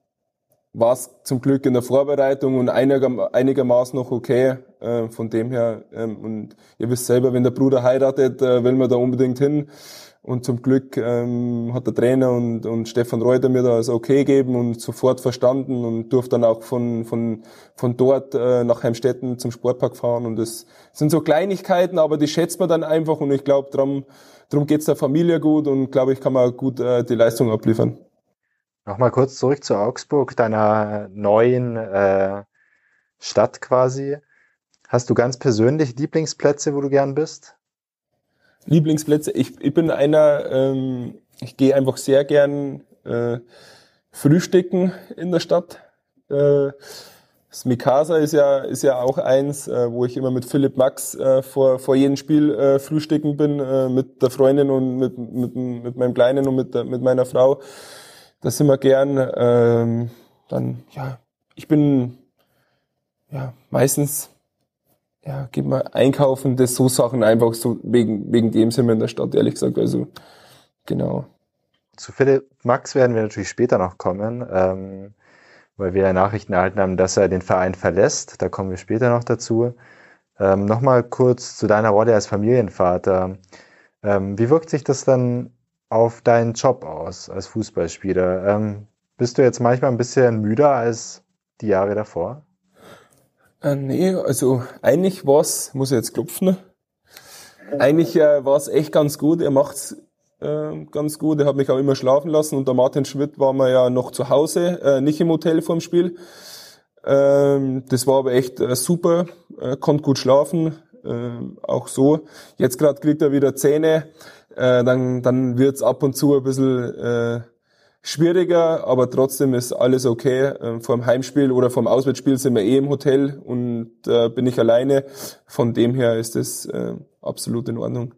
S2: war es zum Glück in der Vorbereitung und einiger, einigermaßen noch okay. Äh, von dem her, ähm, und ihr wisst selber, wenn der Bruder heiratet, äh, will man da unbedingt hin. Und zum Glück ähm, hat der Trainer und, und Stefan Reuter mir da das okay gegeben und sofort verstanden und durfte dann auch von, von, von dort äh, nach Heimstetten zum Sportpark fahren. Und das sind so Kleinigkeiten, aber die schätzt man dann einfach und ich glaube, darum, darum geht's der Familie gut und glaube ich, kann man gut äh, die Leistung abliefern.
S1: Nochmal kurz zurück zu Augsburg, deiner neuen äh, Stadt quasi. Hast du ganz persönlich Lieblingsplätze, wo du gern bist?
S2: Lieblingsplätze. Ich, ich bin einer, ähm, ich gehe einfach sehr gern äh, frühstücken in der Stadt. Äh, das Mikasa ist ja, ist ja auch eins, äh, wo ich immer mit Philipp Max äh, vor, vor jedem Spiel äh, frühstücken bin, äh, mit der Freundin und mit, mit, mit meinem Kleinen und mit, mit meiner Frau. Das sind wir gern. Ähm, dann, ja, ich bin ja meistens ja, geht mal einkaufen, das so Sachen einfach so, wegen, wegen dem sind wir in der Stadt, ehrlich gesagt. Also, genau.
S1: Zu Philipp Max werden wir natürlich später noch kommen, ähm, weil wir ja Nachrichten erhalten haben, dass er den Verein verlässt. Da kommen wir später noch dazu. Ähm, Nochmal kurz zu deiner Rolle als Familienvater. Ähm, wie wirkt sich das dann auf deinen Job aus als Fußballspieler? Ähm, bist du jetzt manchmal ein bisschen müder als die Jahre davor?
S2: Äh, nee, also eigentlich war's, muss ich jetzt klopfen. Eigentlich äh, war es echt ganz gut. Er macht's äh, ganz gut. Er hat mich auch immer schlafen lassen. Und der Martin Schmidt war mir ja noch zu Hause, äh, nicht im Hotel vorm Spiel. Ähm, das war aber echt äh, super. Er konnte gut schlafen, äh, auch so. Jetzt gerade kriegt er wieder Zähne. Äh, dann dann wird's ab und zu ein bisschen äh, schwieriger, aber trotzdem ist alles okay. Ähm, vor dem Heimspiel oder vor dem Auswärtsspiel sind wir eh im Hotel und äh, bin ich alleine. Von dem her ist es äh, absolut in Ordnung.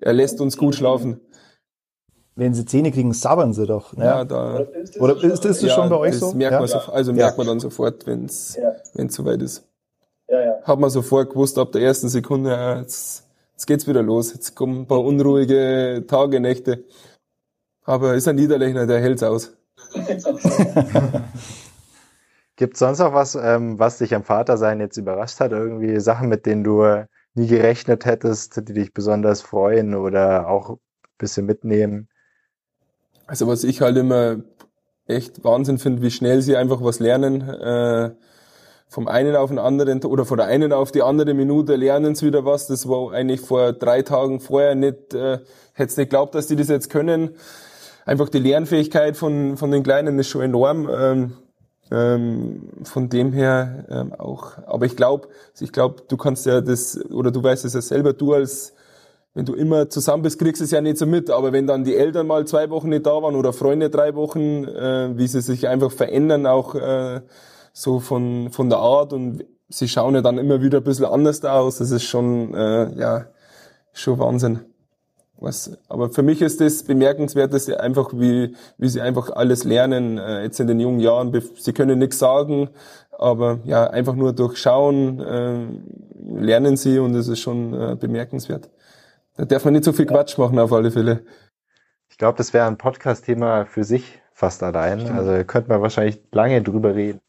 S2: Er lässt uns gut schlafen.
S3: Wenn sie Zähne kriegen, sabbern sie doch. Ne? Ja,
S2: da,
S3: oder ist das, ja, schon bei euch
S2: das
S3: so?
S2: Merkt ja? man so also merkt man dann sofort, wenn es ja. wenn's soweit ist. Ja, ja. Hat man sofort gewusst, ab der ersten Sekunde, ja, jetzt, jetzt geht's wieder los. Jetzt kommen ein paar unruhige Tage, Nächte. Aber ist ein Niederlechner, der hält's aus.
S1: Gibt es sonst noch was, ähm, was dich am Vatersein jetzt überrascht hat? Irgendwie Sachen, mit denen du nie gerechnet hättest, die dich besonders freuen oder auch ein bisschen mitnehmen?
S2: Also was ich halt immer echt Wahnsinn finde, wie schnell sie einfach was lernen. Äh, vom einen auf den anderen oder von der einen auf die andere Minute lernen sie wieder was. Das war eigentlich vor drei Tagen vorher nicht, äh, hätte nicht geglaubt, dass die das jetzt können einfach die Lernfähigkeit von, von den Kleinen ist schon enorm. Ähm, ähm, von dem her ähm, auch. Aber ich glaube, ich glaube, du kannst ja das, oder du weißt es ja selber, du als, wenn du immer zusammen bist, kriegst du es ja nicht so mit. Aber wenn dann die Eltern mal zwei Wochen nicht da waren oder Freunde drei Wochen, äh, wie sie sich einfach verändern, auch äh, so von, von der Art und sie schauen ja dann immer wieder ein bisschen anders aus. Das ist schon, äh, ja, schon Wahnsinn. Was, aber für mich ist das bemerkenswert, dass sie einfach, wie, wie sie einfach alles lernen, äh, jetzt in den jungen Jahren. Sie können nichts sagen, aber ja, einfach nur durchschauen, äh, lernen sie und das ist schon äh, bemerkenswert. Da darf man nicht so viel Quatsch machen, auf alle Fälle.
S1: Ich glaube, das wäre ein Podcast-Thema für sich fast allein. Stimmt. Also könnte man wahrscheinlich lange drüber reden.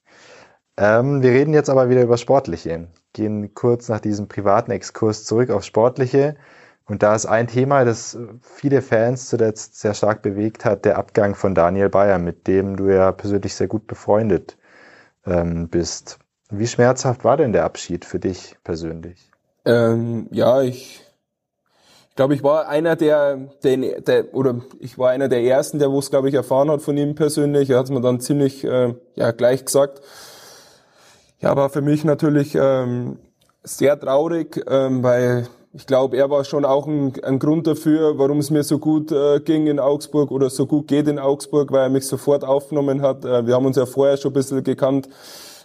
S1: Ähm, wir reden jetzt aber wieder über Sportliche. Gehen kurz nach diesem privaten Exkurs zurück auf Sportliche. Und da ist ein Thema, das viele Fans zuletzt sehr stark bewegt hat, der Abgang von Daniel Bayer, mit dem du ja persönlich sehr gut befreundet ähm, bist. Wie schmerzhaft war denn der Abschied für dich persönlich?
S2: Ähm, ja, ich ich glaube, ich war einer der, der, der, oder ich war einer der ersten, der wo es, glaube ich, erfahren hat von ihm persönlich. Er hat es mir dann ziemlich äh, ja, gleich gesagt. Ja, war für mich natürlich ähm, sehr traurig, ähm, weil ich glaube, er war schon auch ein, ein Grund dafür, warum es mir so gut äh, ging in Augsburg oder so gut geht in Augsburg, weil er mich sofort aufgenommen hat. Äh, wir haben uns ja vorher schon ein bisschen gekannt,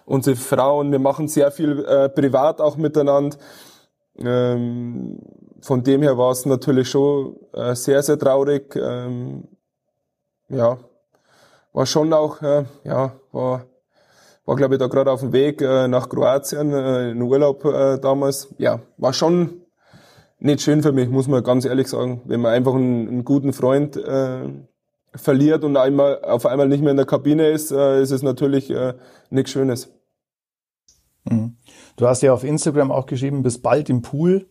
S2: unsere Frauen, wir machen sehr viel äh, privat auch miteinander. Ähm, von dem her war es natürlich schon äh, sehr, sehr traurig. Ähm, ja, war schon auch, äh, ja, war, war glaube ich da gerade auf dem Weg äh, nach Kroatien äh, in Urlaub äh, damals. Ja, war schon nicht schön für mich, muss man ganz ehrlich sagen. Wenn man einfach einen, einen guten Freund äh, verliert und einmal, auf einmal nicht mehr in der Kabine ist, äh, ist es natürlich äh, nichts Schönes.
S3: Mhm. Du hast ja auf Instagram auch geschrieben, bis bald im Pool.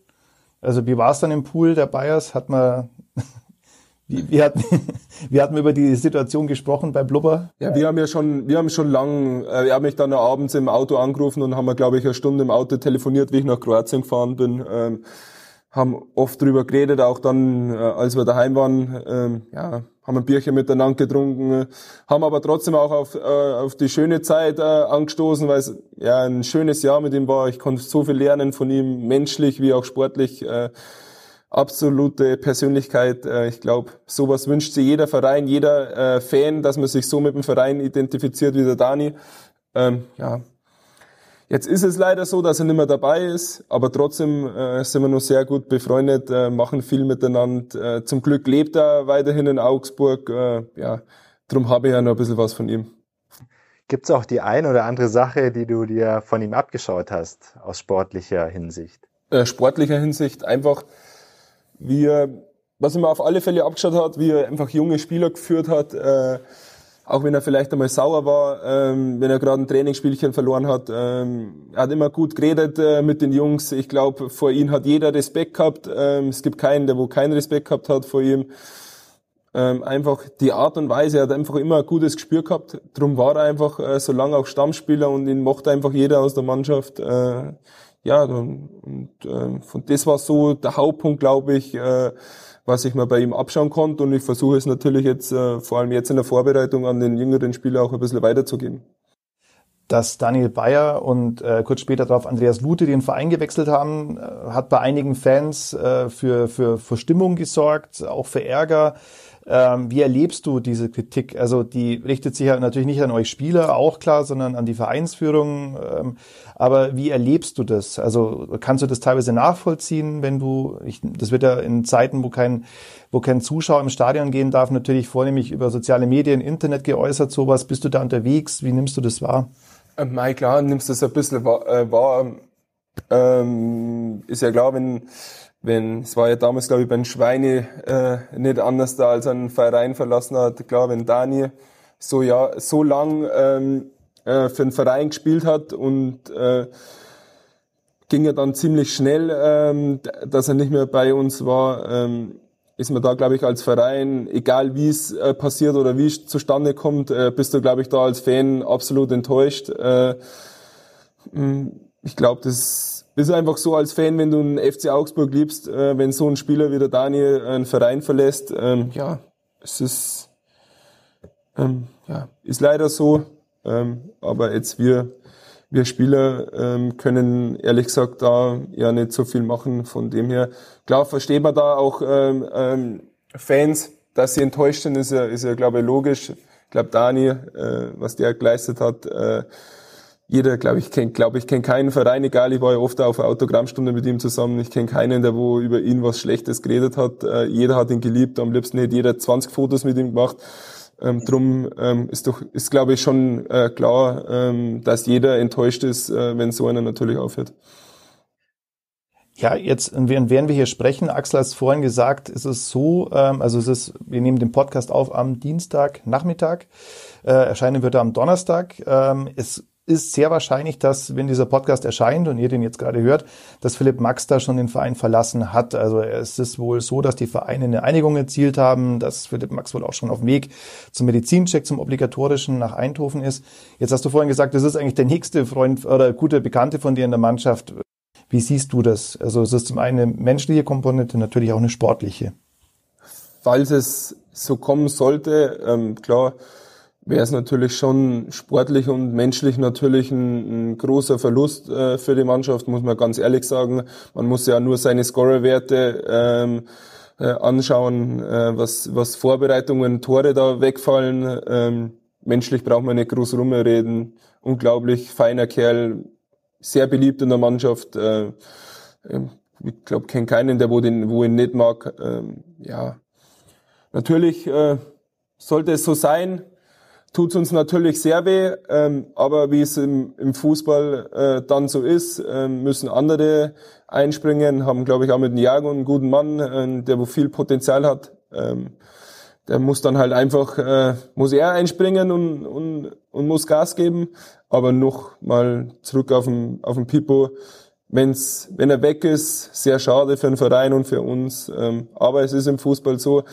S3: Also wie war es dann im Pool der Bayers? Hat man wie, wie hatten wir über die Situation gesprochen bei Blubber?
S2: Ja, wir haben ja schon, wir haben schon lang, äh, wir haben mich dann abends im Auto angerufen und haben, glaube ich, eine Stunde im Auto telefoniert, wie ich nach Kroatien gefahren bin. Ähm, haben oft drüber geredet, auch dann, äh, als wir daheim waren, ähm, ja, haben ein Bierchen miteinander getrunken, haben aber trotzdem auch auf, äh, auf die schöne Zeit äh, angestoßen, weil es ja ein schönes Jahr mit ihm war. Ich konnte so viel lernen von ihm, menschlich wie auch sportlich. Äh, absolute Persönlichkeit. Äh, ich glaube, sowas wünscht sich jeder Verein, jeder äh, Fan, dass man sich so mit dem Verein identifiziert wie der Dani. Ähm, ja, Jetzt ist es leider so, dass er nicht mehr dabei ist, aber trotzdem äh, sind wir noch sehr gut befreundet, äh, machen viel miteinander. Äh, zum Glück lebt er weiterhin in Augsburg. Äh, ja, darum habe ich ja noch ein bisschen was von ihm.
S1: Gibt es auch die ein oder andere Sache, die du dir von ihm abgeschaut hast, aus sportlicher Hinsicht?
S2: Äh, sportlicher Hinsicht einfach, wie er, was er mir auf alle Fälle abgeschaut hat, wie er einfach junge Spieler geführt hat, äh, auch wenn er vielleicht einmal sauer war, ähm, wenn er gerade ein Trainingsspielchen verloren hat. Ähm, er hat immer gut geredet äh, mit den Jungs. Ich glaube, vor ihm hat jeder Respekt gehabt. Ähm, es gibt keinen, der wo keinen Respekt gehabt hat vor ihm. Ähm, einfach die Art und Weise, er hat einfach immer ein gutes Gespür gehabt. Drum war er einfach äh, so lange auch Stammspieler und ihn mochte einfach jeder aus der Mannschaft. Äh, ja, und äh, von das war so der Hauptpunkt, glaube ich. Äh, was ich mir bei ihm abschauen konnte. Und ich versuche es natürlich jetzt, äh, vor allem jetzt in der Vorbereitung, an den jüngeren Spieler auch ein bisschen weiterzugeben.
S3: Dass Daniel Bayer und äh, kurz später darauf Andreas Lute den Verein gewechselt haben, äh, hat bei einigen Fans äh, für, für, für Stimmung gesorgt, auch für Ärger. Ähm, wie erlebst du diese Kritik? Also die richtet sich ja natürlich nicht an euch Spieler, auch klar, sondern an die Vereinsführung. Ähm, aber wie erlebst du das? Also kannst du das teilweise nachvollziehen, wenn du, ich, das wird ja in Zeiten, wo kein, wo kein Zuschauer im Stadion gehen darf, natürlich vornehmlich über soziale Medien, Internet geäußert, sowas. Bist du da unterwegs? Wie nimmst du das wahr?
S2: Ähm, Mai, klar, nimmst du das ein bisschen wahr. Äh, wahr. Ähm, ist ja klar, wenn wenn, es war ja damals, glaube ich, beim Schweine äh, nicht anders da, als er einen Verein verlassen hat. Klar, wenn Dani so ja so lang ähm, äh, für einen Verein gespielt hat und äh, ging ja dann ziemlich schnell, ähm, dass er nicht mehr bei uns war, ähm, ist man da, glaube ich, als Verein, egal wie es äh, passiert oder wie es zustande kommt, äh, bist du, glaube ich, da als Fan absolut enttäuscht. Äh, ich glaube, das ist einfach so als Fan, wenn du einen FC Augsburg liebst, äh, wenn so ein Spieler wie der Daniel einen Verein verlässt, ähm, ja, es ist, ähm, ja, ist leider so. Ähm, aber jetzt wir, wir Spieler ähm, können ehrlich gesagt da ja nicht so viel machen. Von dem her, klar versteht man da auch ähm, ähm, Fans, dass sie enttäuscht sind, ist ja, ist ja glaube ich, logisch. Ich glaube, Dani, äh, was der geleistet hat, äh, jeder, glaube ich, kennt, glaube ich, kennt keinen Verein, egal, ich war ja oft auf Autogrammstunde mit ihm zusammen, ich kenne keinen, der wo über ihn was Schlechtes geredet hat. Äh, jeder hat ihn geliebt, am liebsten hätte jeder 20 Fotos mit ihm gemacht. Ähm, drum ähm, ist doch, ist glaube ich schon äh, klar, ähm, dass jeder enttäuscht ist, äh, wenn so einer natürlich aufhört.
S3: Ja, jetzt, während wir hier sprechen, Axel hat es vorhin gesagt, ist es so, ähm, also es ist, wir nehmen den Podcast auf am Dienstag Nachmittag, äh, erscheinen wird er am Donnerstag. Ähm, es ist sehr wahrscheinlich, dass, wenn dieser Podcast erscheint und ihr den jetzt gerade hört, dass Philipp Max da schon den Verein verlassen hat. Also es ist wohl so, dass die Vereine eine Einigung erzielt haben, dass Philipp Max wohl auch schon auf dem Weg zum Medizincheck, zum obligatorischen nach Eindhoven ist. Jetzt hast du vorhin gesagt, das ist eigentlich der nächste Freund oder gute Bekannte von dir in der Mannschaft. Wie siehst du das? Also es ist zum einen eine menschliche Komponente, natürlich auch eine sportliche.
S2: Falls es so kommen sollte, ähm, klar, wäre es natürlich schon sportlich und menschlich natürlich ein, ein großer Verlust äh, für die Mannschaft, muss man ganz ehrlich sagen. Man muss ja nur seine Scorerwerte ähm, äh, anschauen, äh, was, was Vorbereitungen, Tore da wegfallen. Ähm, menschlich braucht man nicht groß rumreden. Unglaublich feiner Kerl, sehr beliebt in der Mannschaft. Äh, ähm, ich glaube, kenne keinen, der wo, den, wo ihn nicht mag. Ähm, ja, natürlich äh, sollte es so sein tut uns natürlich sehr weh, ähm, aber wie es im, im Fußball äh, dann so ist, äh, müssen andere einspringen, haben glaube ich auch mit dem Jago einen guten Mann, äh, der wo viel Potenzial hat. Ähm, der muss dann halt einfach, äh, muss er einspringen und, und, und muss Gas geben. Aber noch mal zurück auf den, auf den Pipo. Wenn's, wenn er weg ist, sehr schade für den Verein und für uns. Ähm, aber es ist im Fußball so,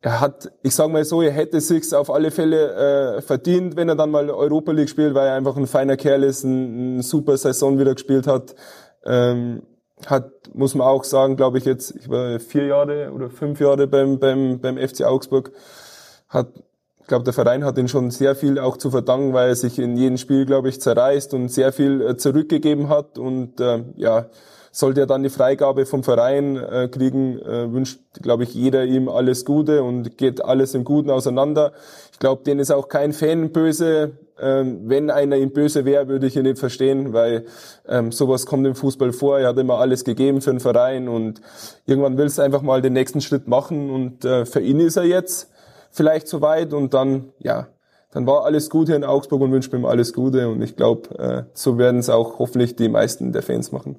S2: er hat, ich sage mal so, er hätte sich's auf alle Fälle äh, verdient, wenn er dann mal Europa League spielt, weil er einfach ein feiner Kerl ist, ein, ein super Saison wieder gespielt hat. Ähm, hat, muss man auch sagen, glaube ich jetzt, ich war vier Jahre oder fünf Jahre beim, beim, beim FC Augsburg, hat, ich glaube, der Verein hat ihn schon sehr viel auch zu verdanken, weil er sich in jedem Spiel, glaube ich, zerreißt und sehr viel äh, zurückgegeben hat und äh, ja, sollte er dann die Freigabe vom Verein äh, kriegen, äh, wünscht, glaube ich, jeder ihm alles Gute und geht alles im Guten auseinander. Ich glaube, denen ist auch kein Fan böse. Ähm, wenn einer ihm böse wäre, würde ich ihn nicht verstehen, weil ähm, sowas kommt im Fußball vor. Er hat immer alles gegeben für den Verein und irgendwann will es einfach mal den nächsten Schritt machen und äh, für ihn ist er jetzt vielleicht soweit und dann, ja, dann war alles gut hier in Augsburg und wünscht ihm alles Gute und ich glaube, äh, so werden es auch hoffentlich die meisten der Fans machen.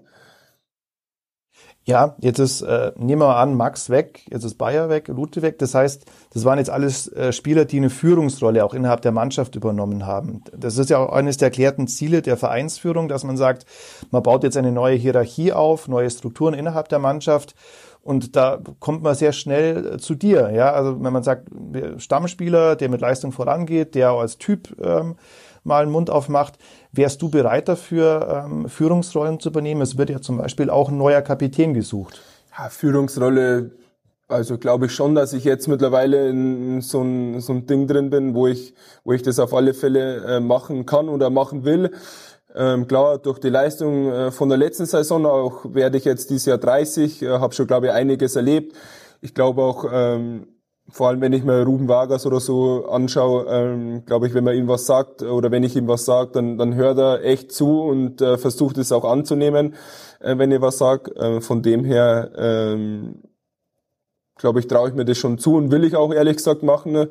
S3: Ja, jetzt ist, äh, nehmen wir mal an, Max weg, jetzt ist Bayer weg, Lute weg. Das heißt, das waren jetzt alles äh, Spieler, die eine Führungsrolle auch innerhalb der Mannschaft übernommen haben. Das ist ja auch eines der erklärten Ziele der Vereinsführung, dass man sagt, man baut jetzt eine neue Hierarchie auf, neue Strukturen innerhalb der Mannschaft. Und da kommt man sehr schnell äh, zu dir. Ja, also wenn man sagt, Stammspieler, der mit Leistung vorangeht, der als Typ ähm, mal einen Mund aufmacht. Wärst du bereit dafür, ähm, Führungsrollen zu übernehmen? Es wird ja zum Beispiel auch ein neuer Kapitän gesucht.
S2: Ja, Führungsrolle, also glaube ich schon, dass ich jetzt mittlerweile in so ein, so ein Ding drin bin, wo ich, wo ich das auf alle Fälle äh, machen kann oder machen will. Ähm, klar, durch die Leistung äh, von der letzten Saison auch werde ich jetzt dieses Jahr 30, äh, habe schon, glaube ich, einiges erlebt. Ich glaube auch, ähm, vor allem wenn ich mir Ruben Vargas oder so anschaue, ähm, glaube ich, wenn man ihm was sagt oder wenn ich ihm was sage, dann, dann hört er echt zu und äh, versucht es auch anzunehmen, äh, wenn ich was sage. Äh, von dem her, ähm, glaube ich, traue ich mir das schon zu und will ich auch ehrlich gesagt machen. Ne?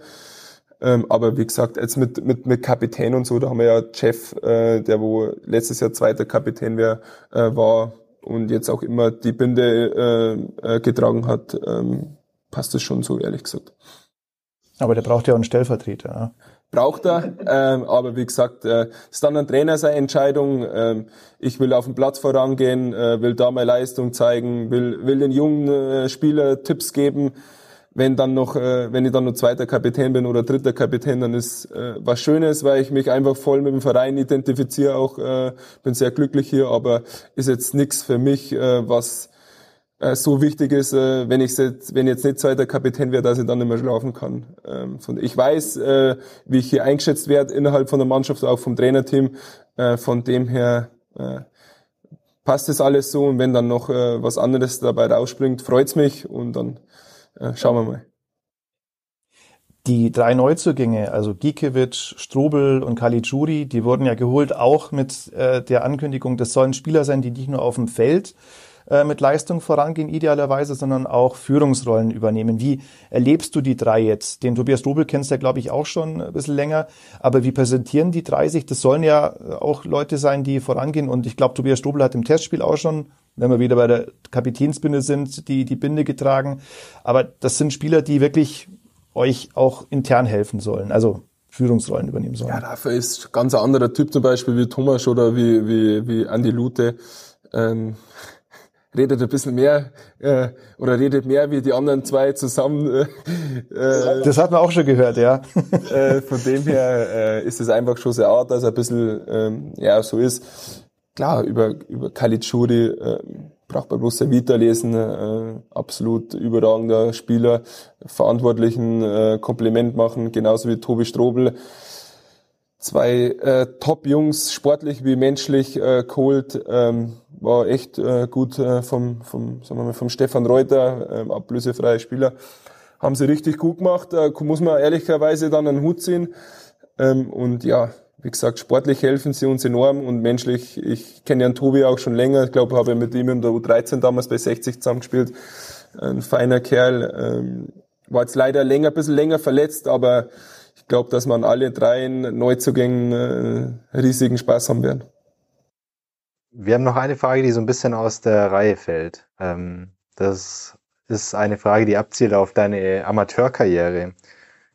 S2: Ähm, aber wie gesagt, jetzt mit, mit, mit Kapitän und so, da haben wir ja Jeff, äh, der wo letztes Jahr zweiter Kapitän wär, äh, war und jetzt auch immer die Binde äh, äh, getragen hat. Ähm, passt es schon so, ehrlich gesagt.
S3: Aber der braucht ja auch einen Stellvertreter. Ja?
S2: Braucht er, ähm, aber wie gesagt, äh, ist dann ein Trainer seine Entscheidung. Ähm, ich will auf den Platz vorangehen, äh, will da meine Leistung zeigen, will, will den jungen äh, Spieler Tipps geben. Wenn dann noch, äh, wenn ich dann noch zweiter Kapitän bin oder dritter Kapitän, dann ist äh, was Schönes, weil ich mich einfach voll mit dem Verein identifiziere. Auch äh, bin sehr glücklich hier, aber ist jetzt nichts für mich, äh, was äh, so wichtig ist, äh, wenn ich jetzt, wenn jetzt nicht zweiter Kapitän wäre, dass ich dann nicht mehr schlafen kann. Ähm, von, ich weiß, äh, wie ich hier eingeschätzt werde innerhalb von der Mannschaft, auch vom Trainerteam. Äh, von dem her äh, passt das alles so und wenn dann noch äh, was anderes dabei rausspringt, freut's mich und dann äh, schauen wir mal.
S3: Die drei Neuzugänge, also Gikiewicz, Strobel und Caligiuri, die wurden ja geholt auch mit äh, der Ankündigung, das sollen Spieler sein, die nicht nur auf dem Feld äh, mit Leistung vorangehen, idealerweise, sondern auch Führungsrollen übernehmen. Wie erlebst du die drei jetzt? Den Tobias Dobel kennst du ja, glaube ich, auch schon ein bisschen länger. Aber wie präsentieren die drei sich? Das sollen ja auch Leute sein, die vorangehen. Und ich glaube, Tobias Dobel hat im Testspiel auch schon, wenn wir wieder bei der Kapitänsbinde sind, die, die Binde getragen. Aber das sind Spieler, die wirklich euch auch intern helfen sollen. Also Führungsrollen übernehmen sollen.
S2: Ja, dafür ist ganz anderer Typ zum Beispiel wie Thomas oder wie, wie, wie Andi Lute. Ähm, redet ein bisschen mehr äh, oder redet mehr wie die anderen zwei zusammen. Äh,
S3: äh das hat man auch schon gehört, ja.
S2: äh, von dem her äh, ist es einfach schon sehr Art, dass er ein bisschen ähm, ja so ist. Klar, über über Khalid Shuri äh, braucht man bloß Vita lesen, äh, absolut überragender Spieler, Verantwortlichen äh, Kompliment machen, genauso wie Tobi Strobel. Zwei äh, Top-Jungs, sportlich wie menschlich äh, geholt. Ähm, war echt äh, gut äh, vom, vom, sagen wir mal, vom Stefan Reuter, äh, ablösefreier Spieler. Haben sie richtig gut gemacht, äh, muss man ehrlicherweise dann einen Hut ziehen. Ähm, und ja, wie gesagt, sportlich helfen sie uns enorm und menschlich, ich kenne ja Tobi auch schon länger, ich glaube, habe mit ihm in der U13 damals bei 60 zusammengespielt. Ein feiner Kerl, ähm, war jetzt leider länger, ein bisschen länger verletzt, aber ich glaube, dass man alle drei Neuzugängen äh, riesigen Spaß haben werden.
S1: Wir haben noch eine Frage, die so ein bisschen aus der Reihe fällt. Ähm, das ist eine Frage, die abzielt auf deine Amateurkarriere.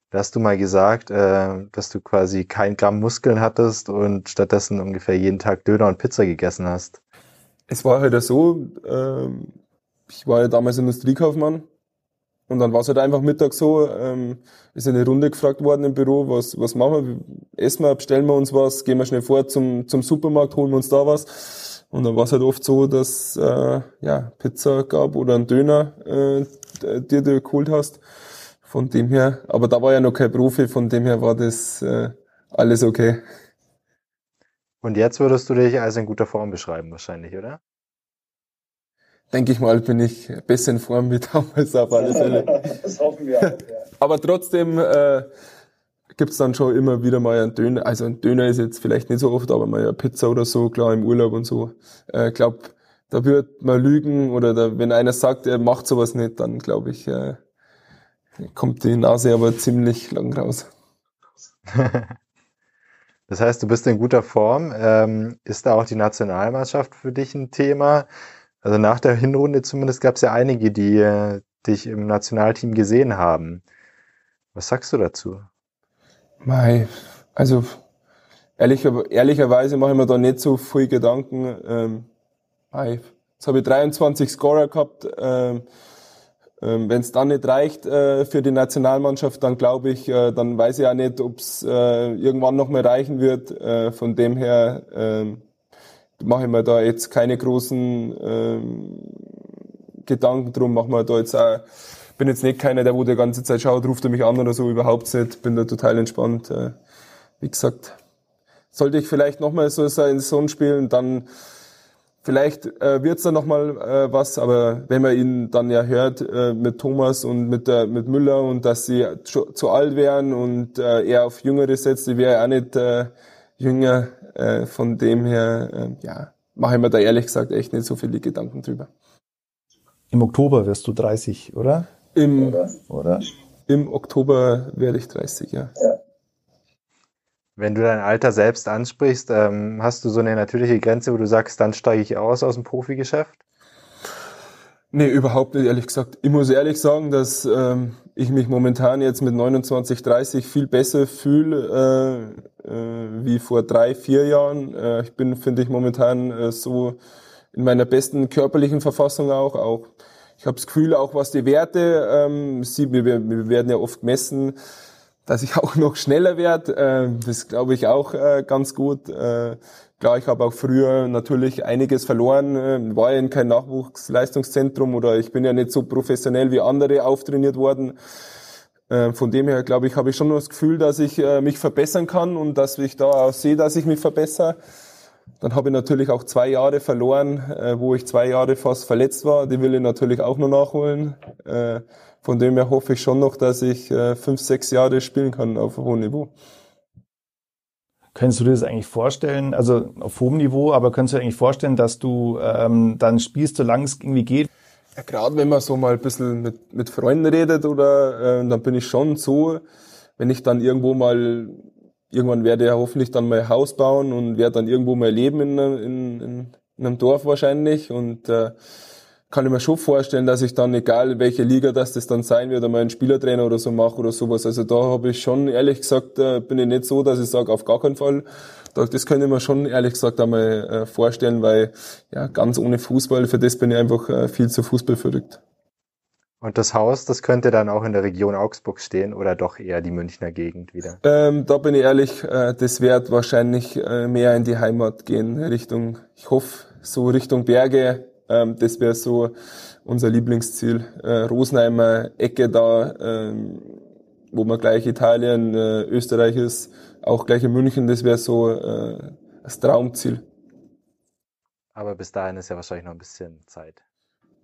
S1: Da hast du mal gesagt, äh, dass du quasi kein Gramm Muskeln hattest und stattdessen ungefähr jeden Tag Döner und Pizza gegessen hast.
S2: Es war halt so, äh, ich war ja damals Industriekaufmann und dann war es halt einfach Mittag so, ähm, ist eine Runde gefragt worden im Büro, was, was machen wir, essen wir, bestellen wir uns was, gehen wir schnell vor zum, zum Supermarkt, holen wir uns da was. Und dann war es halt oft so, dass äh, ja Pizza gab oder ein Döner, äh, dir du geholt hast. Von dem her, aber da war ja noch kein Profi, von dem her war das äh, alles okay.
S1: Und jetzt würdest du dich als in guter Form beschreiben wahrscheinlich, oder?
S2: Denke ich mal, bin ich besser in Form wie damals auf alle Fälle. das hoffen wir auch, ja. Aber trotzdem äh, gibt's dann schon immer wieder mal einen Döner. Also ein Döner ist jetzt vielleicht nicht so oft, aber mal eine Pizza oder so, klar im Urlaub und so. Ich äh, glaube, da wird man lügen oder da, wenn einer sagt, er macht sowas nicht, dann glaube ich, äh, kommt die Nase aber ziemlich lang raus.
S1: Das heißt, du bist in guter Form. Ähm, ist da auch die Nationalmannschaft für dich ein Thema? Also nach der Hinrunde zumindest gab es ja einige, die äh, dich im Nationalteam gesehen haben. Was sagst du dazu?
S2: Mei, also ehrlicher, ehrlicherweise mache ich mir da nicht so viel Gedanken. Ähm, mei, jetzt habe ich 23 Scorer gehabt. Ähm, ähm, Wenn es dann nicht reicht äh, für die Nationalmannschaft, dann glaube ich, äh, dann weiß ich auch nicht, ob es äh, irgendwann noch mehr reichen wird. Äh, von dem her äh, mache ich mir da jetzt keine großen äh, Gedanken drum, mache mir da jetzt auch, bin jetzt nicht keiner, der wo die ganze Zeit schaut, ruft er mich an oder so, überhaupt nicht, bin da total entspannt. Äh, wie gesagt, sollte ich vielleicht nochmal so eine Saison spielen, dann Vielleicht äh, wird es da nochmal äh, was, aber wenn man ihn dann ja hört äh, mit Thomas und mit, der, mit Müller und dass sie zu, zu alt wären und äh, er auf Jüngere setzt, ich wäre auch nicht äh, jünger. Äh, von dem her, äh, ja, mache ich mir da ehrlich gesagt echt nicht so viele Gedanken drüber.
S3: Im Oktober wirst du 30, oder?
S2: Im, oder? Im Oktober werde ich 30, ja. ja.
S1: Wenn du dein Alter selbst ansprichst, ähm, hast du so eine natürliche Grenze, wo du sagst, dann steige ich aus aus dem Profigeschäft?
S2: Nee, überhaupt nicht, ehrlich gesagt. Ich muss ehrlich sagen, dass ähm, ich mich momentan jetzt mit 29, 30 viel besser fühle äh, äh, wie vor drei, vier Jahren. Äh, ich bin, finde ich, momentan äh, so in meiner besten körperlichen Verfassung auch. auch ich habe das Gefühl, auch was die Werte, ähm, sie, wir, wir werden ja oft gemessen, dass ich auch noch schneller werde. Äh, das glaube ich auch äh, ganz gut. Äh, klar, ich habe auch früher natürlich einiges verloren, äh, war ja in kein Nachwuchsleistungszentrum oder ich bin ja nicht so professionell wie andere auftrainiert worden. Äh, von dem her, glaube ich, habe ich schon das Gefühl, dass ich äh, mich verbessern kann und dass ich da auch sehe, dass ich mich verbessere. Dann habe ich natürlich auch zwei Jahre verloren, wo ich zwei Jahre fast verletzt war. Die will ich natürlich auch noch nachholen. Von dem her hoffe ich schon noch, dass ich fünf, sechs Jahre spielen kann auf hohem Niveau.
S3: Könntest du dir das eigentlich vorstellen, also auf hohem Niveau, aber könntest du dir eigentlich vorstellen, dass du ähm, dann spielst, solange es irgendwie geht?
S2: Ja, gerade wenn man so mal ein bisschen mit, mit Freunden redet oder äh, dann bin ich schon so, wenn ich dann irgendwo mal, irgendwann werde ja hoffentlich dann mal Haus bauen und werde dann irgendwo mal leben in, in, in, in einem Dorf wahrscheinlich und äh, kann ich mir schon vorstellen, dass ich dann, egal welche Liga das, das dann sein wird, einmal einen Spielertrainer oder so mache oder sowas. Also da habe ich schon, ehrlich gesagt, äh, bin ich nicht so, dass ich sage, auf gar keinen Fall. Das könnte ich mir schon, ehrlich gesagt, einmal äh, vorstellen, weil ja ganz ohne Fußball, für das bin ich einfach äh, viel zu Fußball verrückt.
S1: Und das Haus, das könnte dann auch in der Region Augsburg stehen oder doch eher die Münchner Gegend wieder?
S2: Ähm, da bin ich ehrlich, äh, das wird wahrscheinlich äh, mehr in die Heimat gehen, Richtung, ich hoffe, so Richtung Berge, ähm, das wäre so unser Lieblingsziel. Äh, Rosenheimer Ecke da, ähm, wo man gleich Italien, äh, Österreich ist, auch gleich in München, das wäre so äh, das Traumziel.
S1: Aber bis dahin ist ja wahrscheinlich noch ein bisschen Zeit.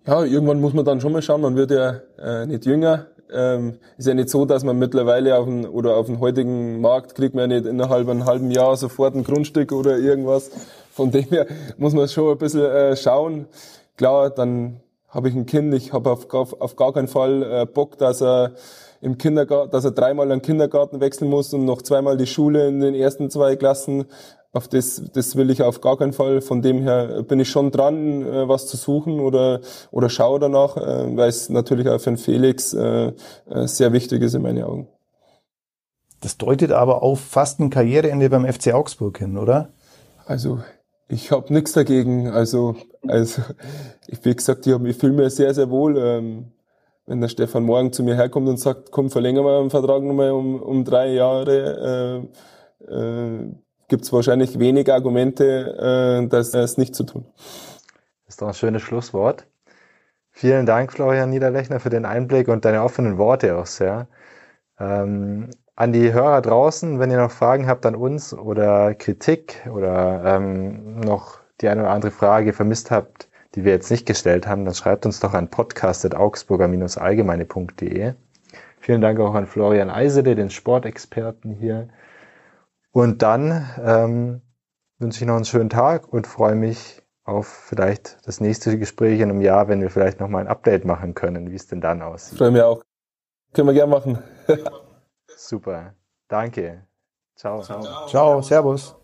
S2: Ja, irgendwann muss man dann schon mal schauen, man wird ja äh, nicht jünger. Ähm, ist ja nicht so, dass man mittlerweile auf den, oder auf dem heutigen Markt kriegt man ja nicht innerhalb einem halben Jahr sofort ein Grundstück oder irgendwas. Von dem her muss man schon ein bisschen äh, schauen. Klar, dann habe ich ein Kind, ich habe auf, auf, auf gar keinen Fall äh, Bock, dass er im Kindergarten, dass er dreimal einen Kindergarten wechseln muss und noch zweimal die Schule in den ersten zwei Klassen. Auf das, das will ich auf gar keinen Fall. Von dem her bin ich schon dran, äh, was zu suchen oder, oder schaue danach, äh, weil es natürlich auch für den Felix äh, äh sehr wichtig ist in meinen Augen.
S3: Das deutet aber auf fast ein Karriereende beim FC Augsburg hin, oder?
S2: Also ich habe nichts dagegen. Also, also ich wie gesagt, ich, ich fühle mich sehr, sehr wohl. Ähm, wenn der Stefan morgen zu mir herkommt und sagt, komm, verlängern wir den Vertrag nochmal um, um drei Jahre, äh, äh, gibt es wahrscheinlich wenig Argumente, äh, das, das nicht zu tun.
S1: Das ist doch ein schönes Schlusswort. Vielen Dank, Florian Niederlechner, für den Einblick und deine offenen Worte auch sehr. Ähm, an die Hörer draußen, wenn ihr noch Fragen habt an uns oder Kritik oder ähm, noch die eine oder andere Frage vermisst habt, die wir jetzt nicht gestellt haben, dann schreibt uns doch an podcast.augsburger-allgemeine.de. Vielen Dank auch an Florian Eisele, den Sportexperten hier. Und dann ähm, wünsche ich noch einen schönen Tag und freue mich auf vielleicht das nächste Gespräch in einem Jahr, wenn wir vielleicht noch mal ein Update machen können, wie es denn dann aussieht.
S2: Freue mich auch. Können wir gerne machen.
S1: Super. Danke. Ciao.
S3: Ciao. Ciao. Servus.